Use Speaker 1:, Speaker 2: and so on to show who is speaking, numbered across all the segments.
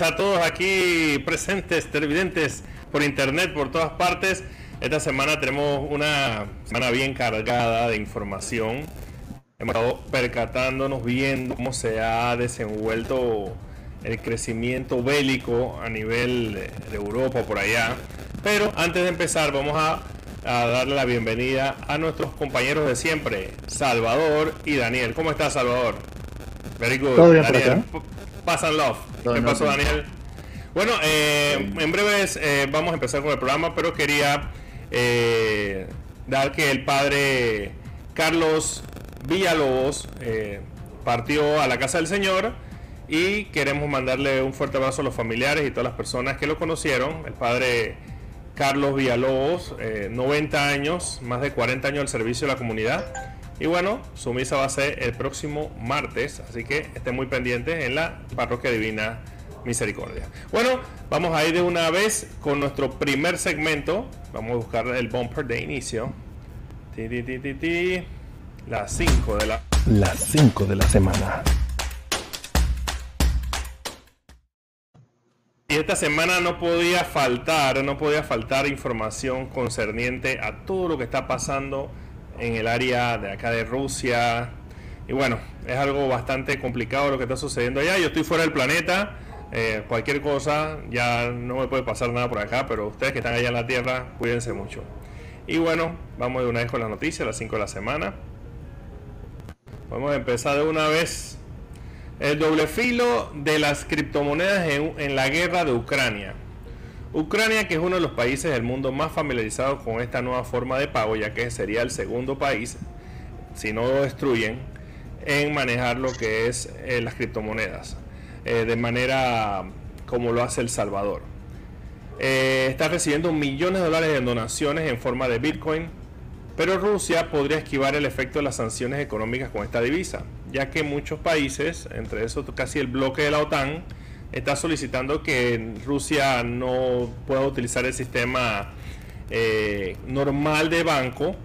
Speaker 1: A todos aquí presentes, televidentes por internet, por todas partes. Esta semana tenemos una semana bien cargada de información. Hemos estado percatándonos, viendo cómo se ha desenvuelto el crecimiento bélico a nivel de Europa por allá. Pero antes de empezar, vamos a, a darle la bienvenida a nuestros compañeros de siempre, Salvador y Daniel. ¿Cómo estás, Salvador?
Speaker 2: Very good. ¿Todo bien
Speaker 1: Daniel, pasan love. ¿Qué pasó, Daniel? Bueno, eh, en breves eh, vamos a empezar con el programa, pero quería eh, dar que el padre Carlos Villalobos partió a la casa del Señor y queremos mandarle un fuerte abrazo a los familiares y todas las personas que lo conocieron. El padre Carlos Villalobos, 90 años, más de 40 años al servicio de la comunidad y bueno, su misa va a ser el próximo martes, así que estén muy pendientes en la Parroquia Divina Misericordia. Bueno, vamos a ir de una vez con nuestro primer segmento. Vamos a buscar el bumper de inicio. Las 5 de la...
Speaker 2: Las 5 de la semana.
Speaker 1: Y esta semana no podía faltar, no podía faltar información concerniente a todo lo que está pasando en el área de acá de Rusia. Y bueno, es algo bastante complicado lo que está sucediendo allá. Yo estoy fuera del planeta. Eh, cualquier cosa, ya no me puede pasar nada por acá, pero ustedes que están allá en la Tierra, cuídense mucho. Y bueno, vamos de una vez con las noticias, las 5 de la semana. Vamos a empezar de una vez. El doble filo de las criptomonedas en, en la guerra de Ucrania. Ucrania, que es uno de los países del mundo más familiarizados con esta nueva forma de pago, ya que sería el segundo país, si no lo destruyen, en manejar lo que es eh, las criptomonedas, eh, de manera como lo hace El Salvador. Eh, está recibiendo millones de dólares en donaciones en forma de Bitcoin, pero Rusia podría esquivar el efecto de las sanciones económicas con esta divisa, ya que muchos países, entre esos casi el bloque de la OTAN, está solicitando que Rusia no pueda utilizar el sistema eh, normal de banco.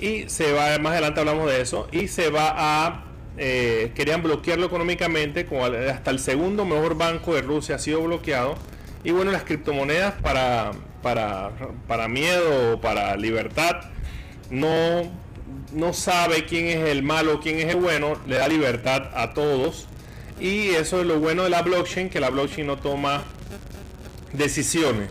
Speaker 1: Y se va, más adelante hablamos de eso, y se va a, eh, querían bloquearlo económicamente, como hasta el segundo mejor banco de Rusia ha sido bloqueado, y bueno, las criptomonedas para, para, para miedo para libertad, no, no sabe quién es el malo, quién es el bueno, le da libertad a todos y eso es lo bueno de la blockchain, que la blockchain no toma decisiones.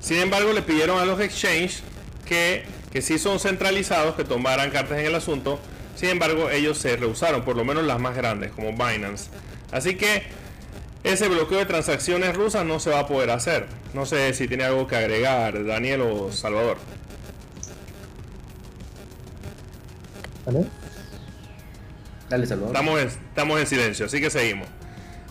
Speaker 1: Sin embargo, le pidieron a los exchanges que, que sí son centralizados, que tomaran cartas en el asunto. Sin embargo, ellos se rehusaron, por lo menos las más grandes, como Binance. Así que ese bloqueo de transacciones rusas no se va a poder hacer. No sé si tiene algo que agregar, Daniel o Salvador.
Speaker 2: ¿Vale?
Speaker 1: Estamos en, estamos en silencio, así que seguimos.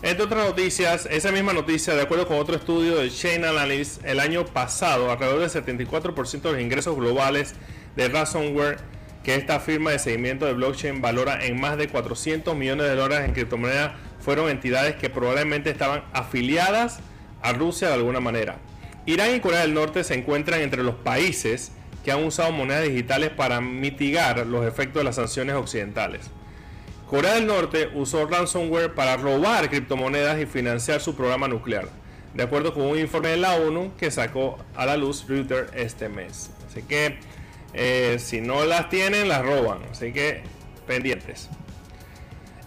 Speaker 1: Entre otras noticias, esa misma noticia, de acuerdo con otro estudio de Chain Analysis, el año pasado, alrededor del 74% de los ingresos globales de Ransomware, que esta firma de seguimiento de blockchain valora en más de 400 millones de dólares en criptomonedas, fueron entidades que probablemente estaban afiliadas a Rusia de alguna manera. Irán y Corea del Norte se encuentran entre los países que han usado monedas digitales para mitigar los efectos de las sanciones occidentales. Corea del Norte usó ransomware para robar criptomonedas y financiar su programa nuclear, de acuerdo con un informe de la ONU que sacó a la luz Reuters este mes. Así que eh, si no las tienen, las roban. Así que pendientes.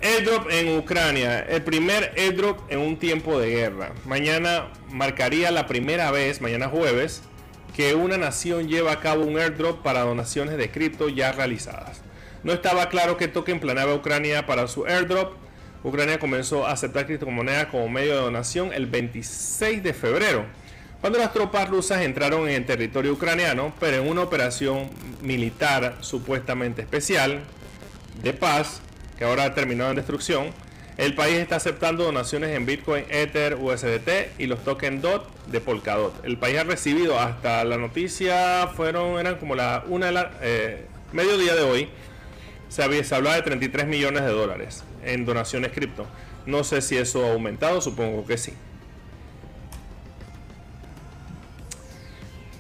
Speaker 1: Airdrop en Ucrania, el primer airdrop en un tiempo de guerra. Mañana marcaría la primera vez, mañana jueves, que una nación lleva a cabo un airdrop para donaciones de cripto ya realizadas. No estaba claro qué token planeaba Ucrania para su airdrop. Ucrania comenzó a aceptar criptomonedas como medio de donación el 26 de febrero, cuando las tropas rusas entraron en el territorio ucraniano, pero en una operación militar supuestamente especial de paz, que ahora ha terminado en destrucción, el país está aceptando donaciones en Bitcoin, Ether, USDT y los tokens DOT de Polkadot. El país ha recibido hasta la noticia fueron eran como la una de la eh, mediodía de hoy se, hablaba de 33 millones de dólares en donaciones cripto. No sé si eso ha aumentado, supongo que sí.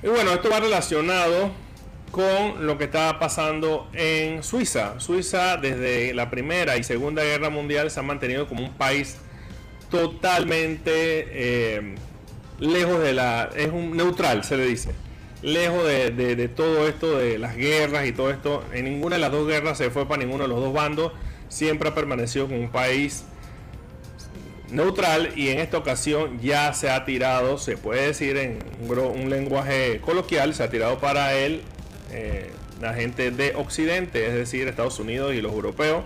Speaker 1: Y bueno, esto va relacionado con lo que estaba pasando en Suiza. Suiza desde la Primera y Segunda Guerra Mundial se ha mantenido como un país totalmente eh, lejos de la... es un neutral, se le dice. Lejos de, todo esto de las guerras y todo esto. En ninguna de las dos guerras se fue para ninguno de los dos bandos. Siempre ha permanecido como un país neutral y en esta ocasión ya se ha tirado, se puede decir en un, lenguaje coloquial, se ha tirado para él eh, la gente de Occidente, es decir, Estados Unidos y los europeos.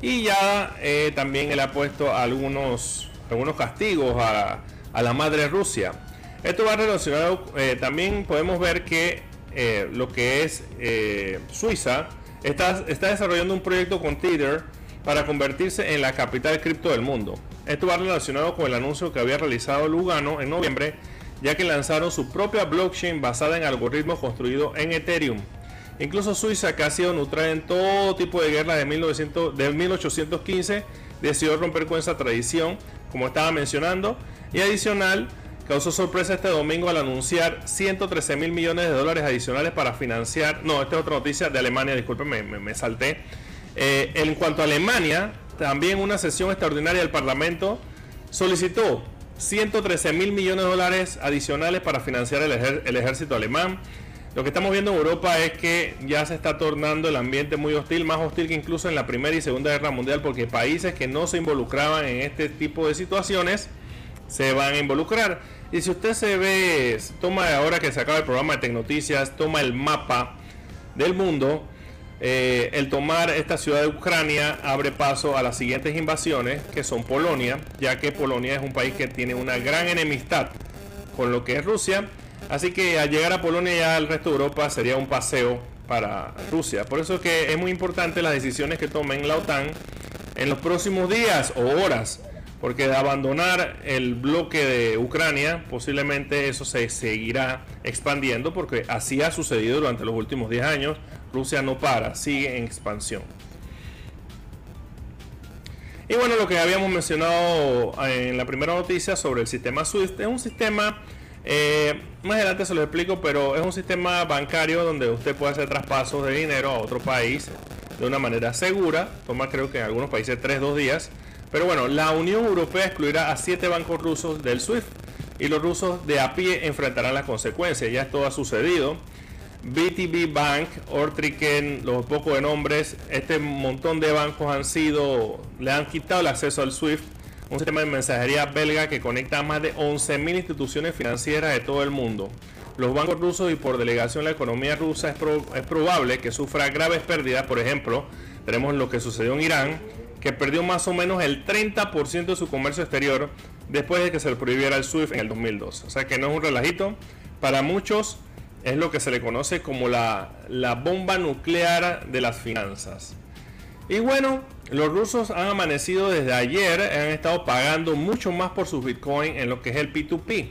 Speaker 1: Y ya eh, también él ha puesto algunos, algunos castigos a, la madre Rusia. Esto va relacionado, eh, también podemos ver que eh, lo que es Suiza está, está desarrollando un proyecto con Tether para convertirse en la capital cripto del mundo. Esto va relacionado con el anuncio que había realizado Lugano en noviembre, ya que lanzaron su propia blockchain basada en algoritmos construidos en Ethereum. Incluso Suiza, que ha sido neutral en todo tipo de guerra de, 1900, de 1815, decidió romper con esa tradición, como estaba mencionando, y adicional, causó sorpresa este domingo al anunciar 113 mil millones de dólares adicionales para financiar, no, esta es otra noticia de Alemania, disculpen, me, salté. Eh, en cuanto a Alemania, también una sesión extraordinaria del Parlamento solicitó 113 mil millones de dólares adicionales para financiar el ejército alemán. Lo que estamos viendo en Europa es que ya se está tornando el ambiente muy hostil, más hostil que incluso en la Primera y Segunda Guerra Mundial, porque países que no se involucraban en este tipo de situaciones se van a involucrar. Y si usted se ve, toma ahora que se acaba el programa de Tecnoticias, toma el mapa del mundo, eh, el tomar esta ciudad de Ucrania abre paso a las siguientes invasiones, que son Polonia, ya que Polonia es un país que tiene una gran enemistad con lo que es Rusia Así que al llegar a Polonia y al resto de Europa sería un paseo para Rusia. Por eso es que es muy importante las decisiones que tomen la OTAN en los próximos días o horas. Porque de abandonar el bloque de Ucrania, posiblemente eso se seguirá expandiendo, porque así ha sucedido durante los últimos 10 años. Rusia no para, sigue en expansión. Y bueno, lo que habíamos mencionado en la primera noticia sobre el sistema SWIFT es un sistema eh, más adelante se lo explico, pero es un sistema bancario donde usted puede hacer traspasos de dinero a otro país de una manera segura. Toma creo que en algunos países 3-2 días. Pero bueno, la Unión Europea excluirá a 7 bancos rusos del SWIFT y los rusos de a pie enfrentarán las consecuencias. Ya esto ha sucedido. BTB Bank, Ortriken, los pocos de nombres, este montón de bancos han sido, le han quitado el acceso al SWIFT un sistema de mensajería belga que conecta a más de 11.000 instituciones financieras de todo el mundo. Los bancos rusos y por delegación la economía rusa es, probable que sufra graves pérdidas. Por ejemplo, tenemos lo que sucedió en Irán, que perdió más o menos el 30% de su comercio exterior después de que se le prohibiera el SWIFT en el 2002. O sea que no es un relajito. Para muchos es lo que se le conoce como la, la bomba nuclear de las finanzas. Y bueno, los rusos han amanecido desde ayer, han estado pagando mucho más por sus bitcoins en lo que es el P2P.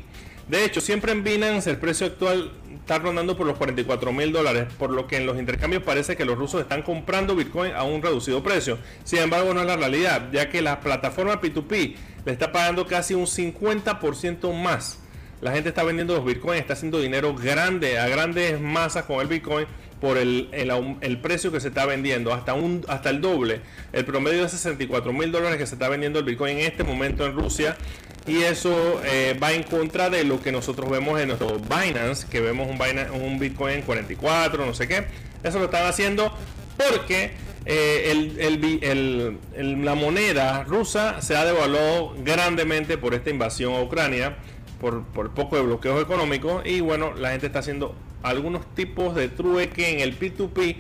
Speaker 1: De hecho, siempre en Binance el precio actual está rondando por los 44 mil dólares, por lo que en los intercambios parece que los rusos están comprando Bitcoin a un reducido precio. Sin embargo, no es la realidad, ya que la plataforma P2P le está pagando casi un 50% más. La gente está vendiendo los Bitcoin, está haciendo dinero grande, a grandes masas con el Bitcoin por el, el, precio que se está vendiendo, hasta, un, hasta el doble. El promedio de 64 mil dólares que se está vendiendo el Bitcoin en este momento en Rusia. Y eso eh, va en contra de lo que nosotros vemos en nuestro Binance, que vemos un, un Bitcoin en 44, no sé qué. Eso lo están haciendo porque eh, la moneda rusa se ha devaluado grandemente por esta invasión a Ucrania, por, por poco de bloqueos económicos. Y bueno, la gente está haciendo algunos tipos de trueque en el P2P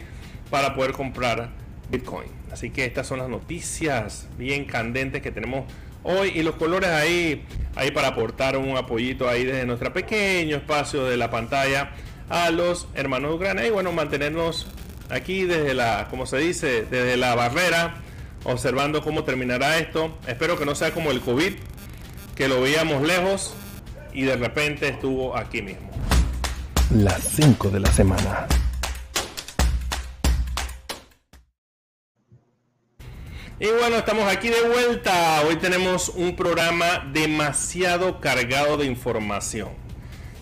Speaker 1: para poder comprar Bitcoin. Así que estas son las noticias bien candentes que tenemos hoy y los colores ahí, ahí para aportar un apoyito ahí desde nuestro pequeño espacio de la pantalla a los hermanos de Ucrania y bueno, mantenernos aquí desde la, como se dice, desde la barrera, observando cómo terminará esto. Espero que no sea como el COVID, que lo veíamos lejos y de repente estuvo aquí mismo
Speaker 2: las 5 de la semana.
Speaker 1: Y bueno, estamos aquí de vuelta. Hoy tenemos un programa demasiado cargado de información.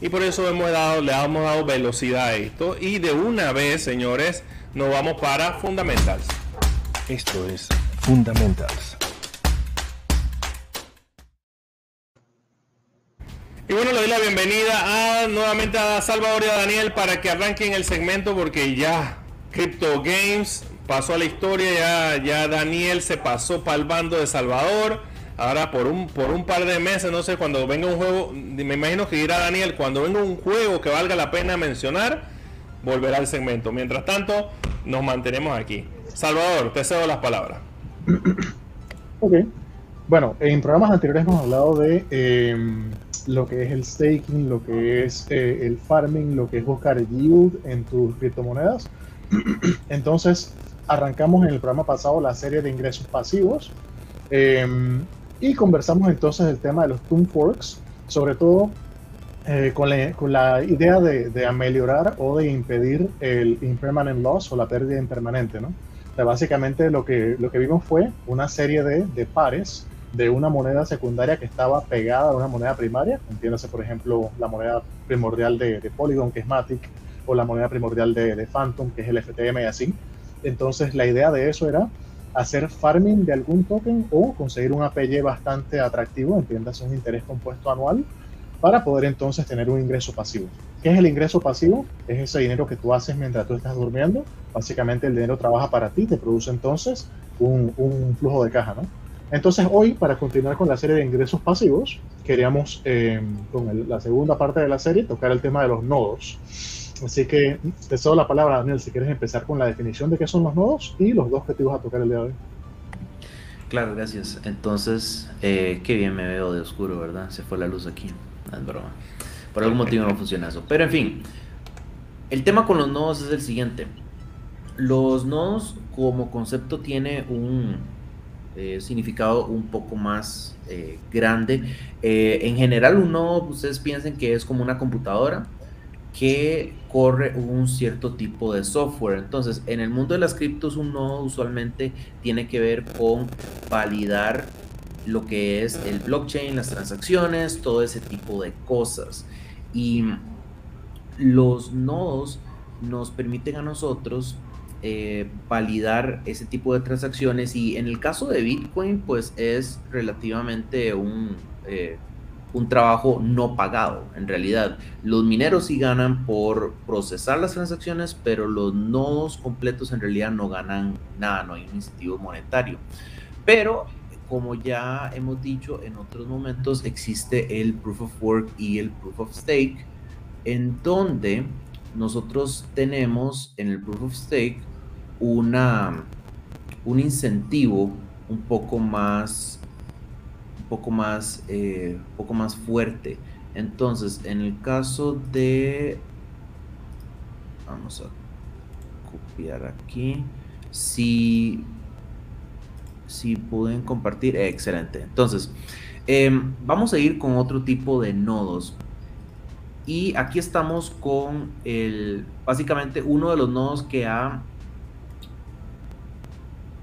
Speaker 1: Y por eso hemos dado, le hemos dado velocidad a esto. Y de una vez, señores, nos vamos para Fundamentals.
Speaker 2: Esto es Fundamentals.
Speaker 1: Y bueno, le doy la bienvenida a nuevamente a Salvador y a Daniel para que arranquen el segmento porque ya Crypto Games pasó a la historia, ya, ya Daniel se pasó para el bando de Salvador. Ahora por un, por un par de meses, no sé, cuando venga un juego, me imagino que dirá Daniel, cuando venga un juego que valga la pena mencionar, volverá al segmento. Mientras tanto, nos mantenemos aquí. Salvador, te cedo las palabras.
Speaker 3: Ok. Bueno, en programas anteriores hemos hablado de em, lo que es el staking, lo que es eh, el farming, lo que es buscar yield en tus criptomonedas. Entonces, arrancamos en el programa pasado la serie de ingresos pasivos em, y conversamos entonces el tema de los Toon Forks, sobre todo eh, con, la, idea de, de ameliorar o de impedir el impermanent loss o la pérdida impermanente, ¿no? básicamente lo que, lo que vimos fue una serie de, de, pares de una moneda secundaria que estaba pegada a una moneda primaria. Entiéndase, por ejemplo, la moneda primordial de, de Polygon, que es Matic, o la moneda primordial de, de, Phantom, que es el FTM y así. Entonces, la idea de eso era hacer farming de algún token o conseguir un APY bastante atractivo, entiéndase, un interés compuesto anual, para poder entonces tener un ingreso pasivo. ¿Qué es el ingreso pasivo? Es ese dinero que tú haces mientras tú estás durmiendo. Básicamente el dinero trabaja para ti, te produce entonces un, un flujo de caja, ¿no? Entonces hoy, para continuar con la serie de ingresos pasivos, queríamos, eh, con la segunda parte de la serie, tocar el tema de los nodos. Así que te cedo la palabra, Daniel, si quieres empezar con la definición de qué son los nodos y los dos ibas a tocar el día de hoy.
Speaker 4: Claro, gracias. Entonces, eh, qué bien me veo de oscuro, ¿verdad? Se fue la luz aquí. No es broma. Por algún motivo no funciona eso. Pero en fin, el tema con los nodos es el siguiente. Los nodos como concepto tiene un eh, significado un poco más eh, grande. Eh, en general un nodo, ustedes piensen que es como una computadora que corre un cierto tipo de software. Entonces, en el mundo de las criptos, un nodo usualmente tiene que ver con validar lo que es el blockchain, las transacciones, todo ese tipo de cosas. Y los nodos nos permiten a nosotros eh, validar ese tipo de transacciones y en el caso de Bitcoin pues es relativamente un, eh, un trabajo no pagado en realidad. Los mineros sí ganan por procesar las transacciones pero los nodos completos en realidad no ganan nada, no hay un incentivo monetario. Pero como ya hemos dicho en otros momentos, existe el proof of work y el proof of stake, en donde nosotros tenemos en el proof of stake una, un incentivo un poco más, poco más, eh, poco más fuerte. Entonces, en el caso de, vamos a copiar aquí, si si pueden compartir, excelente. Entonces, em, vamos a ir con otro tipo de nodos. Y aquí estamos con el, básicamente uno de los nodos que ha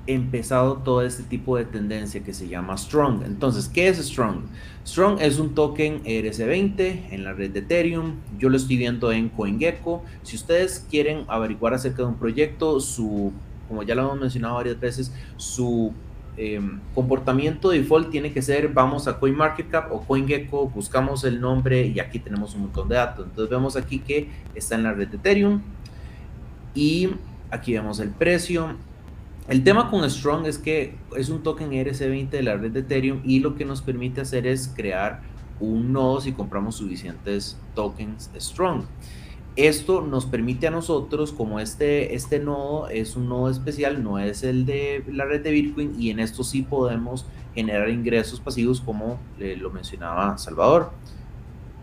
Speaker 4: empezado todo este tipo de tendencia que se llama Strong. Entonces, ¿qué es Strong? Strong es un token ERC20 en la red de Ethereum. Yo lo estoy viendo en CoinGecko. Si ustedes quieren averiguar acerca de un proyecto, su, como ya lo hemos mencionado varias veces, su Em, comportamiento default tiene que ser vamos a CoinMarketCap o CoinGecko, buscamos el nombre y aquí tenemos un montón de datos. Entonces vemos aquí que está en la red de Ethereum y aquí vemos el precio. El tema con Strong es que es un token ERC20 de la red de Ethereum y lo que nos permite hacer es crear un nodo si compramos suficientes tokens Strong. Esto nos permite a nosotros, como este, este nodo es un nodo especial, no es el de la red de Bitcoin, y en esto sí podemos generar ingresos pasivos como lo mencionaba Salvador.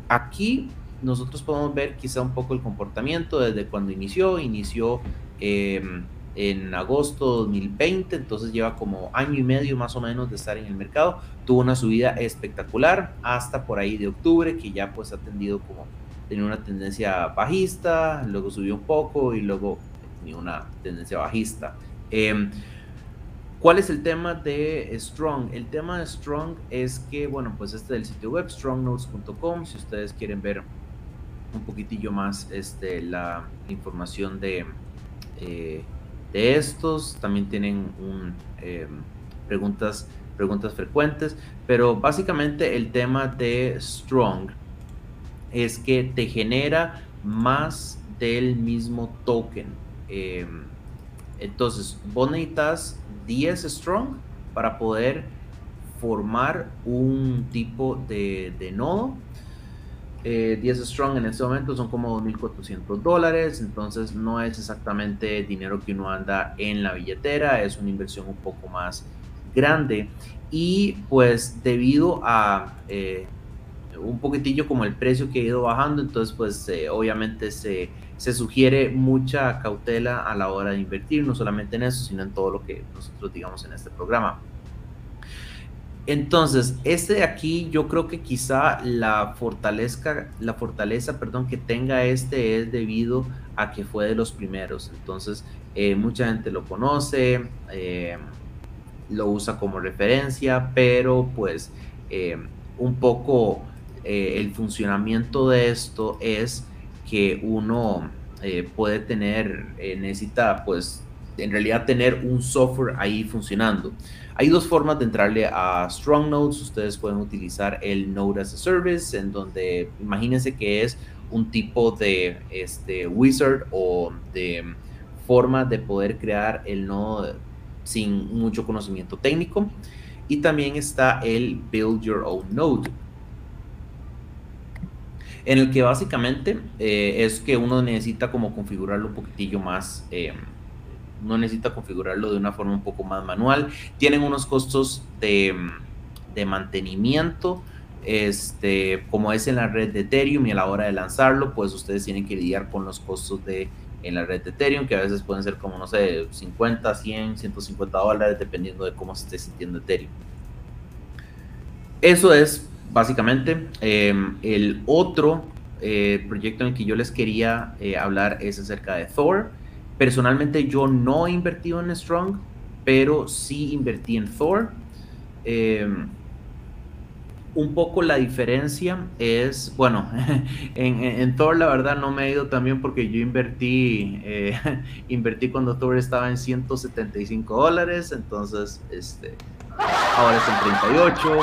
Speaker 4: Aquí nosotros podemos ver quizá un poco el comportamiento desde cuando inició. Inició em, en agosto de 2020, entonces lleva como año y medio más o menos de estar en el mercado. Tuvo una subida espectacular hasta por ahí de octubre, que ya pues ha tendido como tenía una tendencia bajista, luego subió un poco y luego tenía una tendencia bajista. Em, ¿Cuál es el tema de Strong? El tema de Strong es que, bueno, pues este del sitio web, strongnotes.com, si ustedes quieren ver un poquitillo más este, la información de, eh, de estos, también tienen un, em, preguntas, preguntas frecuentes, pero básicamente el tema de Strong es que te genera más del mismo token. Em, entonces, vos necesitas 10 strong para poder formar un tipo de, de nodo 10 eh, Strong en este momento son como 2.400 dólares, entonces no es exactamente dinero que uno anda en la billetera, es una inversión un poco más grande y pues debido a eh, un poquitillo como el precio que ha ido bajando, entonces pues eh, obviamente se, se sugiere mucha cautela a la hora de invertir, no solamente en eso, sino en todo lo que nosotros digamos en este programa. Entonces, este de aquí, yo creo que quizá la fortaleza, la fortaleza, perdón, que tenga este es debido a que fue de los primeros. Entonces, eh, mucha gente lo conoce, eh, lo usa como referencia, pero pues eh, un poco el funcionamiento de esto es que uno puede tener, necesita pues en realidad tener un software ahí funcionando. Hay dos formas de entrarle a Strong Nodes. Ustedes pueden utilizar el Node as a Service, en donde imagínense que es un tipo de este, wizard o de forma de poder crear el nodo sin mucho conocimiento técnico. Y también está el Build Your Own Node, en el que básicamente eh, es que uno necesita como configurarlo un poquitillo más. Eh, no necesita configurarlo de una forma un poco más manual. Tienen unos costos de, mantenimiento, este, como es en la red de Ethereum y a la hora de lanzarlo, pues ustedes tienen que lidiar con los costos de en la red de Ethereum, que a veces pueden ser como, no sé, 50, 100, 150 dólares, dependiendo de cómo se esté sintiendo Ethereum. Eso es básicamente em, el otro eh, proyecto en el que yo les quería eh, hablar es acerca de Thor. Personalmente yo no he invertido en Strong, pero sí invertí en Thor. Em, un poco la diferencia es, bueno, en, Thor la verdad no me he ido también porque yo invertí, eh, invertí cuando Thor estaba en 175 dólares, entonces, este, ahora es en 38,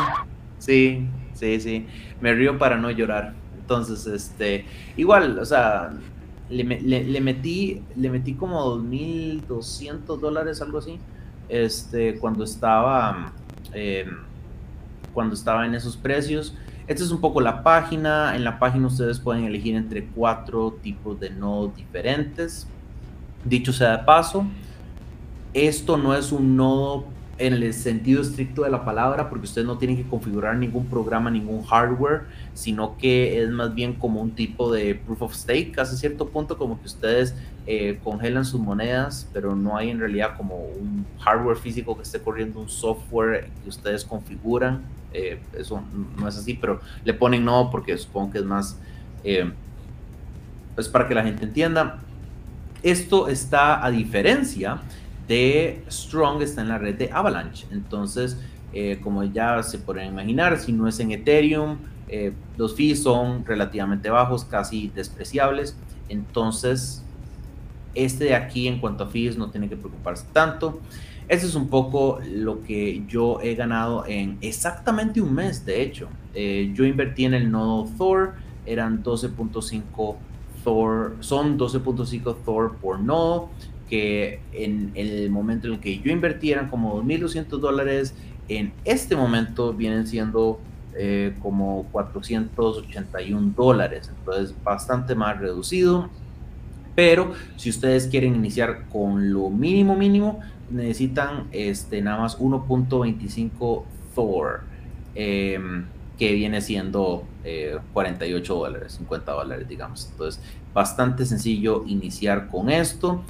Speaker 4: sí, sí, sí, me río para no llorar. Entonces, este, igual, o sea, le, metí, le metí como 2.200 dólares, algo así, este, cuando estaba, em, cuando estaba en esos precios. Esta es un poco la página. En la página ustedes pueden elegir entre cuatro tipos de nodos diferentes. Dicho sea de paso, esto no es un nodo en el sentido estricto de la palabra, porque ustedes no tienen que configurar ningún programa, ningún hardware, sino que es más bien como un tipo de proof of stake, hasta cierto punto, como que ustedes eh, congelan sus monedas, pero no hay en realidad como un hardware físico que esté corriendo un software que ustedes configuran. Eh, eso no es así, pero le ponen no porque supongo que es más, eh, es para que la gente entienda. Esto está a diferencia de Strong está en la red de Avalanche. Entonces, eh, como ya se pueden imaginar, si no es en Ethereum, eh, los fees son relativamente bajos, casi despreciables. Entonces, este de aquí en cuanto a fees no tiene que preocuparse tanto. Ese es un poco lo que yo he ganado en exactamente un mes, de hecho. Eh, yo invertí en el nodo Thor, eran 12.5 Thor, son 12.5 Thor por nodo que en el momento en el que yo invertí eran como 2.200 dólares, en este momento vienen siendo eh, como 481 dólares, entonces bastante más reducido. Pero si ustedes quieren iniciar con lo mínimo mínimo, necesitan este, nada más 1.25 Thor, em, que viene siendo 48 eh, dólares, 50 dólares, digamos. Entonces, bastante sencillo iniciar con esto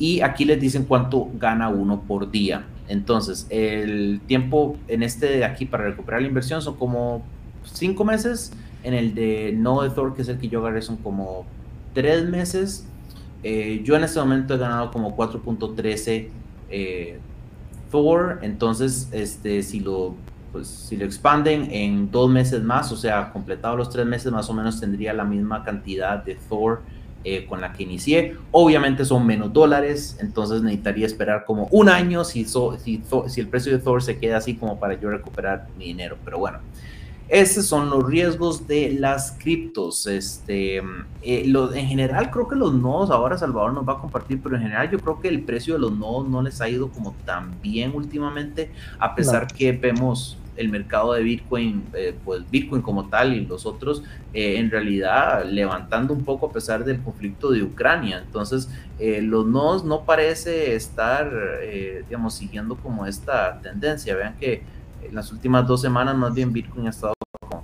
Speaker 4: y aquí les dicen cuánto gana uno por día. Entonces, el tiempo en este de aquí para recuperar la inversión son como cinco meses. En el de No de Thor, que es el que yo agarré, son como tres meses. Eh, yo en este momento he ganado como 4.13 eh, Thor. Entonces, este, si lo, pues, si lo expanden en dos meses más, o sea, completado los tres meses, más o menos tendría la misma cantidad de Thor eh, con la que inicié. Obviamente son menos dólares, entonces necesitaría esperar como un año si, si, el precio de Thor se queda así como para yo recuperar mi dinero. Pero bueno, Estos son los riesgos de las criptos. Este, eh, en general, creo que los nodos, ahora Salvador nos va a compartir, pero en general yo creo que el precio de los nodos no les ha ido como tan bien últimamente, a pesar que vemos el mercado de Bitcoin, eh, pues Bitcoin como tal y los otros, eh, en realidad levantando un poco a pesar del conflicto de Ucrania. Entonces, eh, los nodos no parece estar, digamos, siguiendo como esta tendencia. Vean que en las últimas dos semanas más bien Bitcoin ha estado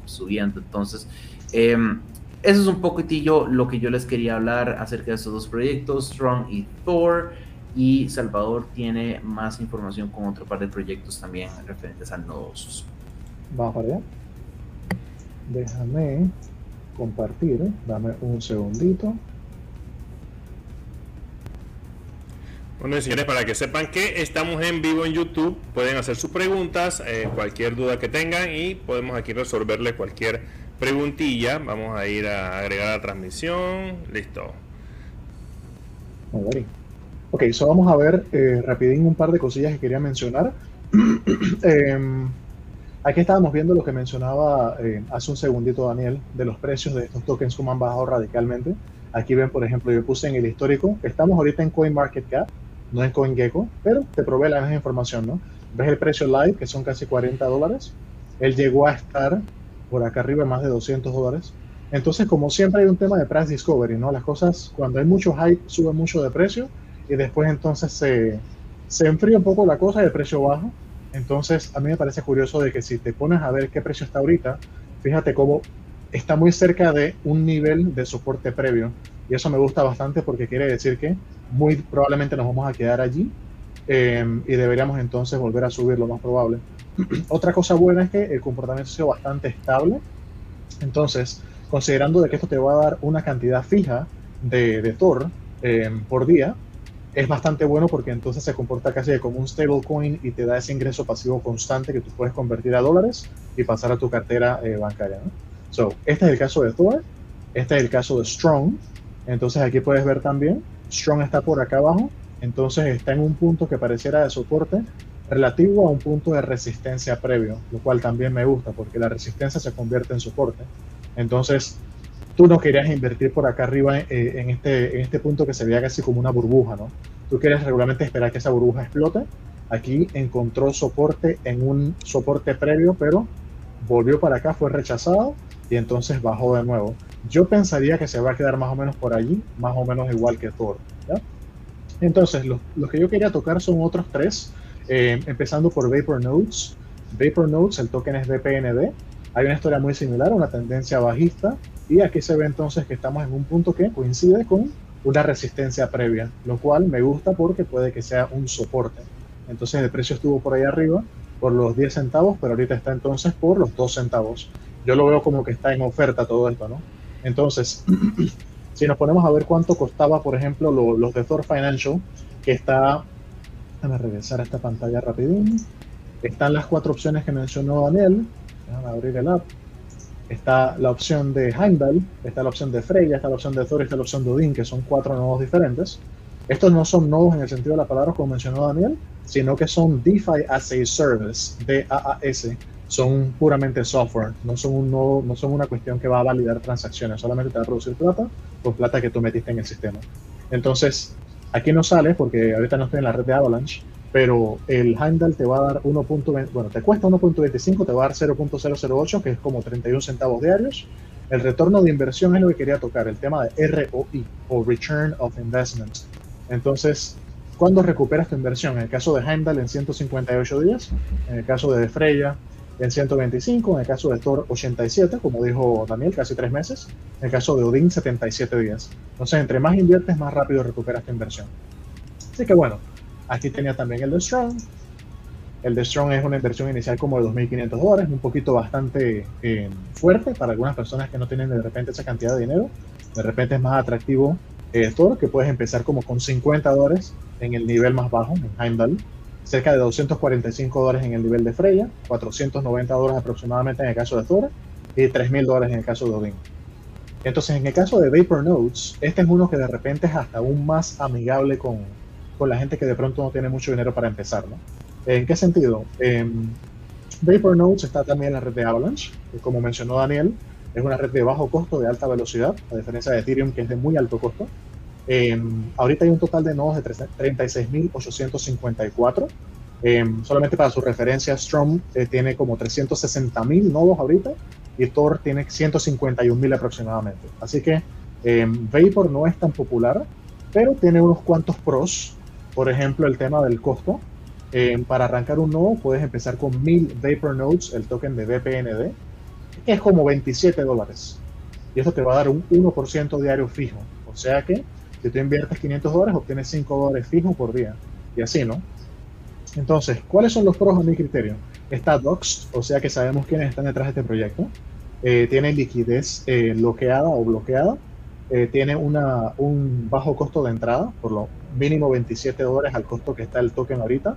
Speaker 4: subiendo. Entonces, em, eso es un poquitillo lo que yo les quería hablar acerca de estos dos proyectos, Strong y Thor y Salvador tiene más información con otro par de proyectos también referentes a nodos.
Speaker 3: Vamos para allá. Déjame compartir, dame un segundito.
Speaker 1: Bueno, señores, para que sepan que estamos en vivo en YouTube, pueden hacer sus preguntas, eh, cualquier duda que tengan y podemos aquí resolverle cualquier preguntilla. Vamos a ir a agregar la transmisión. Listo.
Speaker 3: Ok, so vamos a ver eh, rapidín un par de cosillas que quería mencionar. Em, aquí estábamos viendo lo que mencionaba eh, hace un segundito Daniel de los precios de estos tokens como han bajado radicalmente. Aquí ven, por ejemplo, yo puse en el histórico, estamos ahorita en CoinMarketCap, no en CoinGecko, pero te provee la misma información, ¿no? Ves el precio live, que son casi 40 dólares. Él llegó a estar por acá arriba más de 200 dólares. Entonces, como siempre hay un tema de price discovery, ¿no? Las cosas, cuando hay mucho hype, suben mucho de precio y después entonces se, se enfría un poco la cosa y el precio baja. Entonces, a mí me parece curioso de que si te pones a ver qué precio está ahorita, fíjate cómo está muy cerca de un nivel de soporte previo. Y eso me gusta bastante porque quiere decir que muy probablemente nos vamos a quedar allí em, y deberíamos entonces volver a subir lo más probable. Otra cosa buena es que el comportamiento ha sido bastante estable. Entonces, considerando de que esto te va a dar una cantidad fija de, de TOR em, por día, es bastante bueno porque entonces se comporta casi como un stablecoin y te da ese ingreso pasivo constante que tú puedes convertir a dólares y pasar a tu cartera eh, bancaria. So, este es el caso de Thor, este es el caso de Strong. Entonces aquí puedes ver también, Strong está por acá abajo, entonces está en un punto que pareciera de soporte relativo a un punto de resistencia previo, lo cual también me gusta porque la resistencia se convierte en soporte. Entonces, tú no querías invertir por acá arriba eh, en, este, en este punto que se veía casi como una burbuja, ¿no? Tú quieres regularmente esperar que esa burbuja explote. Aquí encontró soporte en un soporte previo, pero volvió para acá, fue rechazado y entonces bajó de nuevo. Yo pensaría que se va a quedar más o menos por allí, más o menos igual que Thor. Entonces, los lo que yo quería tocar son otros tres, eh, empezando por Vapor Notes. Vapor Notes, el token es VPND. Hay una historia muy similar, una tendencia bajista, y aquí se ve entonces que estamos en un punto que coincide con una resistencia previa, lo cual me gusta porque puede que sea un soporte. Entonces el precio estuvo por ahí arriba por los 10 centavos, pero ahorita está entonces por los 2 centavos. Yo lo veo como que está en oferta todo esto, ¿no? Entonces, si nos ponemos a ver cuánto costaba, por ejemplo, los de Thor Financial, que está, déjame regresar a esta pantalla rapidín, están las cuatro opciones que mencionó Daniel, déjame abrir el app, está la opción de Heimdall, está la opción de Freya, está la opción de Thor y está la opción de Odin, que son cuatro nodos diferentes. Estos no son nodos en el sentido de la palabra como mencionó Daniel, sino que son DeFi as a Service, DAAS. Son puramente software, no son, un nodo, no son una cuestión que va a validar transacciones, solamente te va a producir plata por plata que tú metiste en el sistema. Entonces, aquí no sale porque ahorita no estoy en la red de Avalanche, pero el Heimdall te va a dar 1.20, bueno, te cuesta 1.25, te va a dar 0.008, que es como 31 centavos diarios. El retorno de inversión es lo que quería tocar, el tema de ROI o Return of Investment. Entonces, ¿cuándo recuperas tu inversión? En el caso de Heimdall en 158 días, en el caso de Freya en 125, en el caso de Thor 87, como dijo Daniel, casi tres meses, en el caso de Odin 77 días. Entonces, entre más inviertes, más rápido recuperas tu inversión. Así que bueno, Aquí tenía también el de Strong. El de Strong es una inversión inicial como de 2.500 dólares, un poquito bastante eh, fuerte para algunas personas que no tienen de repente esa cantidad de dinero. De repente es más atractivo eh, todo, que puedes empezar como con 50 dólares en el nivel más bajo, en Heimdall, cerca de 245 dólares en el nivel de Freya, 490 dólares aproximadamente en el caso de Thor y 3.000 dólares en el caso de Odin. Entonces, en el caso de Vapor Notes, este es uno que de repente es hasta aún más amigable con, con la gente que de pronto no tiene mucho dinero para empezar, ¿no? ¿En qué sentido? Em, Vapor Nodes está también en la red de Avalanche, que como mencionó Daniel, es una red de bajo costo, de alta velocidad, a diferencia de Ethereum, que es de muy alto costo. Eh, ahorita hay un total de nodos de 36.854. Eh, solamente para su referencia, Strom eh, tiene como 360.000 nodos ahorita y Tor tiene 151.000 aproximadamente. Así que Vapor no es tan popular, pero tiene unos cuantos pros. Por ejemplo, el tema del costo. para arrancar un nodo puedes empezar con 1000 Vapor Nodes, el token de VPND, que es como 27 dólares. Y eso te va a dar un 1% diario fijo. O sea que si tú inviertes 500 dólares, obtienes 5 dólares fijos por día. Y así, ¿no? Entonces, ¿cuáles son los pros a mi criterio? Está Doxed, o sea que sabemos quiénes están detrás de este proyecto. Eh, tiene liquidez eh, bloqueada o bloqueada. Eh, tiene una, un bajo costo de entrada, por lo mínimo 27 dólares al costo que está el token ahorita.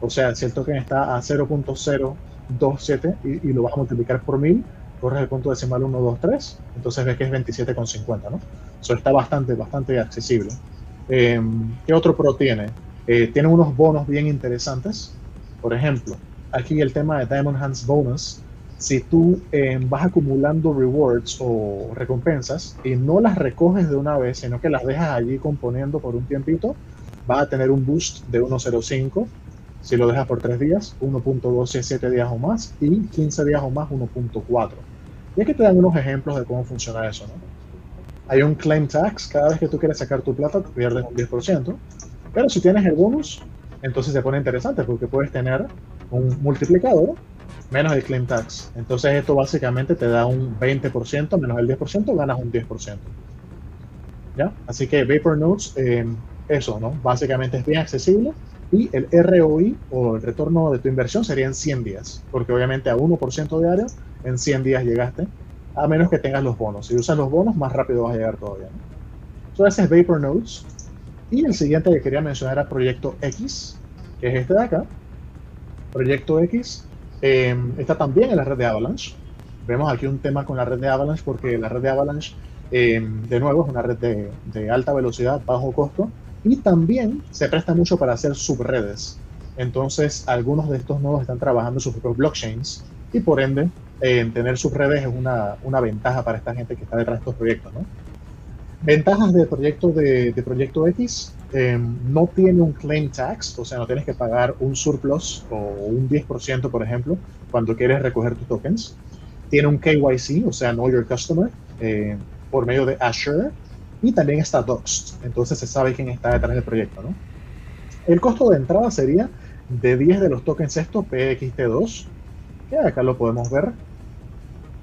Speaker 3: O sea, si el token está a 0.027 y, y, lo vas a multiplicar por 1000, corres el punto decimal 1, 2, 3, entonces ves que es 27,50, ¿no? Eso está bastante, bastante accesible. Eh, ¿Qué otro pro tiene? Eh, tiene unos bonos bien interesantes. Por ejemplo, aquí el tema de Diamond Hands Bonus. Si tú eh, vas acumulando rewards o recompensas y no las recoges de una vez, sino que las dejas allí componiendo por un tiempito, vas a tener un boost de 1.05 si lo dejas por 3 días, 1.127 días o más, y 15 días o más, 1.4. Y aquí te dan unos ejemplos de cómo funciona eso, ¿no? Hay un claim tax, cada vez que tú quieres sacar tu plata, pierdes un 10%, pero si tienes el bonus, entonces se pone interesante porque puedes tener un multiplicador menos el claim tax. Entonces esto básicamente te da un 20% menos el 10%, ganas un 10%. ¿Ya? Así que Vapor Notes, eh, eso, ¿no? Básicamente es bien accesible y el ROI o el retorno de tu inversión sería en 100 días, porque obviamente a 1% diario en 100 días llegaste, a menos que tengas los bonos. Si usas los bonos, más rápido vas a llegar todavía. Entonces es Vapor Nodes. Y el siguiente que quería mencionar era Proyecto X, que es este de acá. Proyecto X eh, está también en la red de Avalanche. Vemos aquí un tema con la red de Avalanche porque la red de Avalanche, eh, de nuevo, es una red de, de alta velocidad, bajo costo, y también se presta mucho para hacer subredes. Entonces, algunos de estos nodos están trabajando sus propios blockchains y por ende, eh, tener subredes es una, una, ventaja para esta gente que está detrás de estos proyectos. ¿no? Ventajas del proyecto de, de Proyecto X, eh, no tiene un claim tax, o sea, no tienes que pagar un surplus o un 10%, por ejemplo, cuando quieres recoger tus tokens. Tiene un KYC, o sea, Know Your Customer, eh, por medio de Azure, y también está Doxed, entonces se sabe quién está detrás del proyecto, ¿no? El costo de entrada sería de 10 de los tokens estos PXT2, que acá lo podemos ver.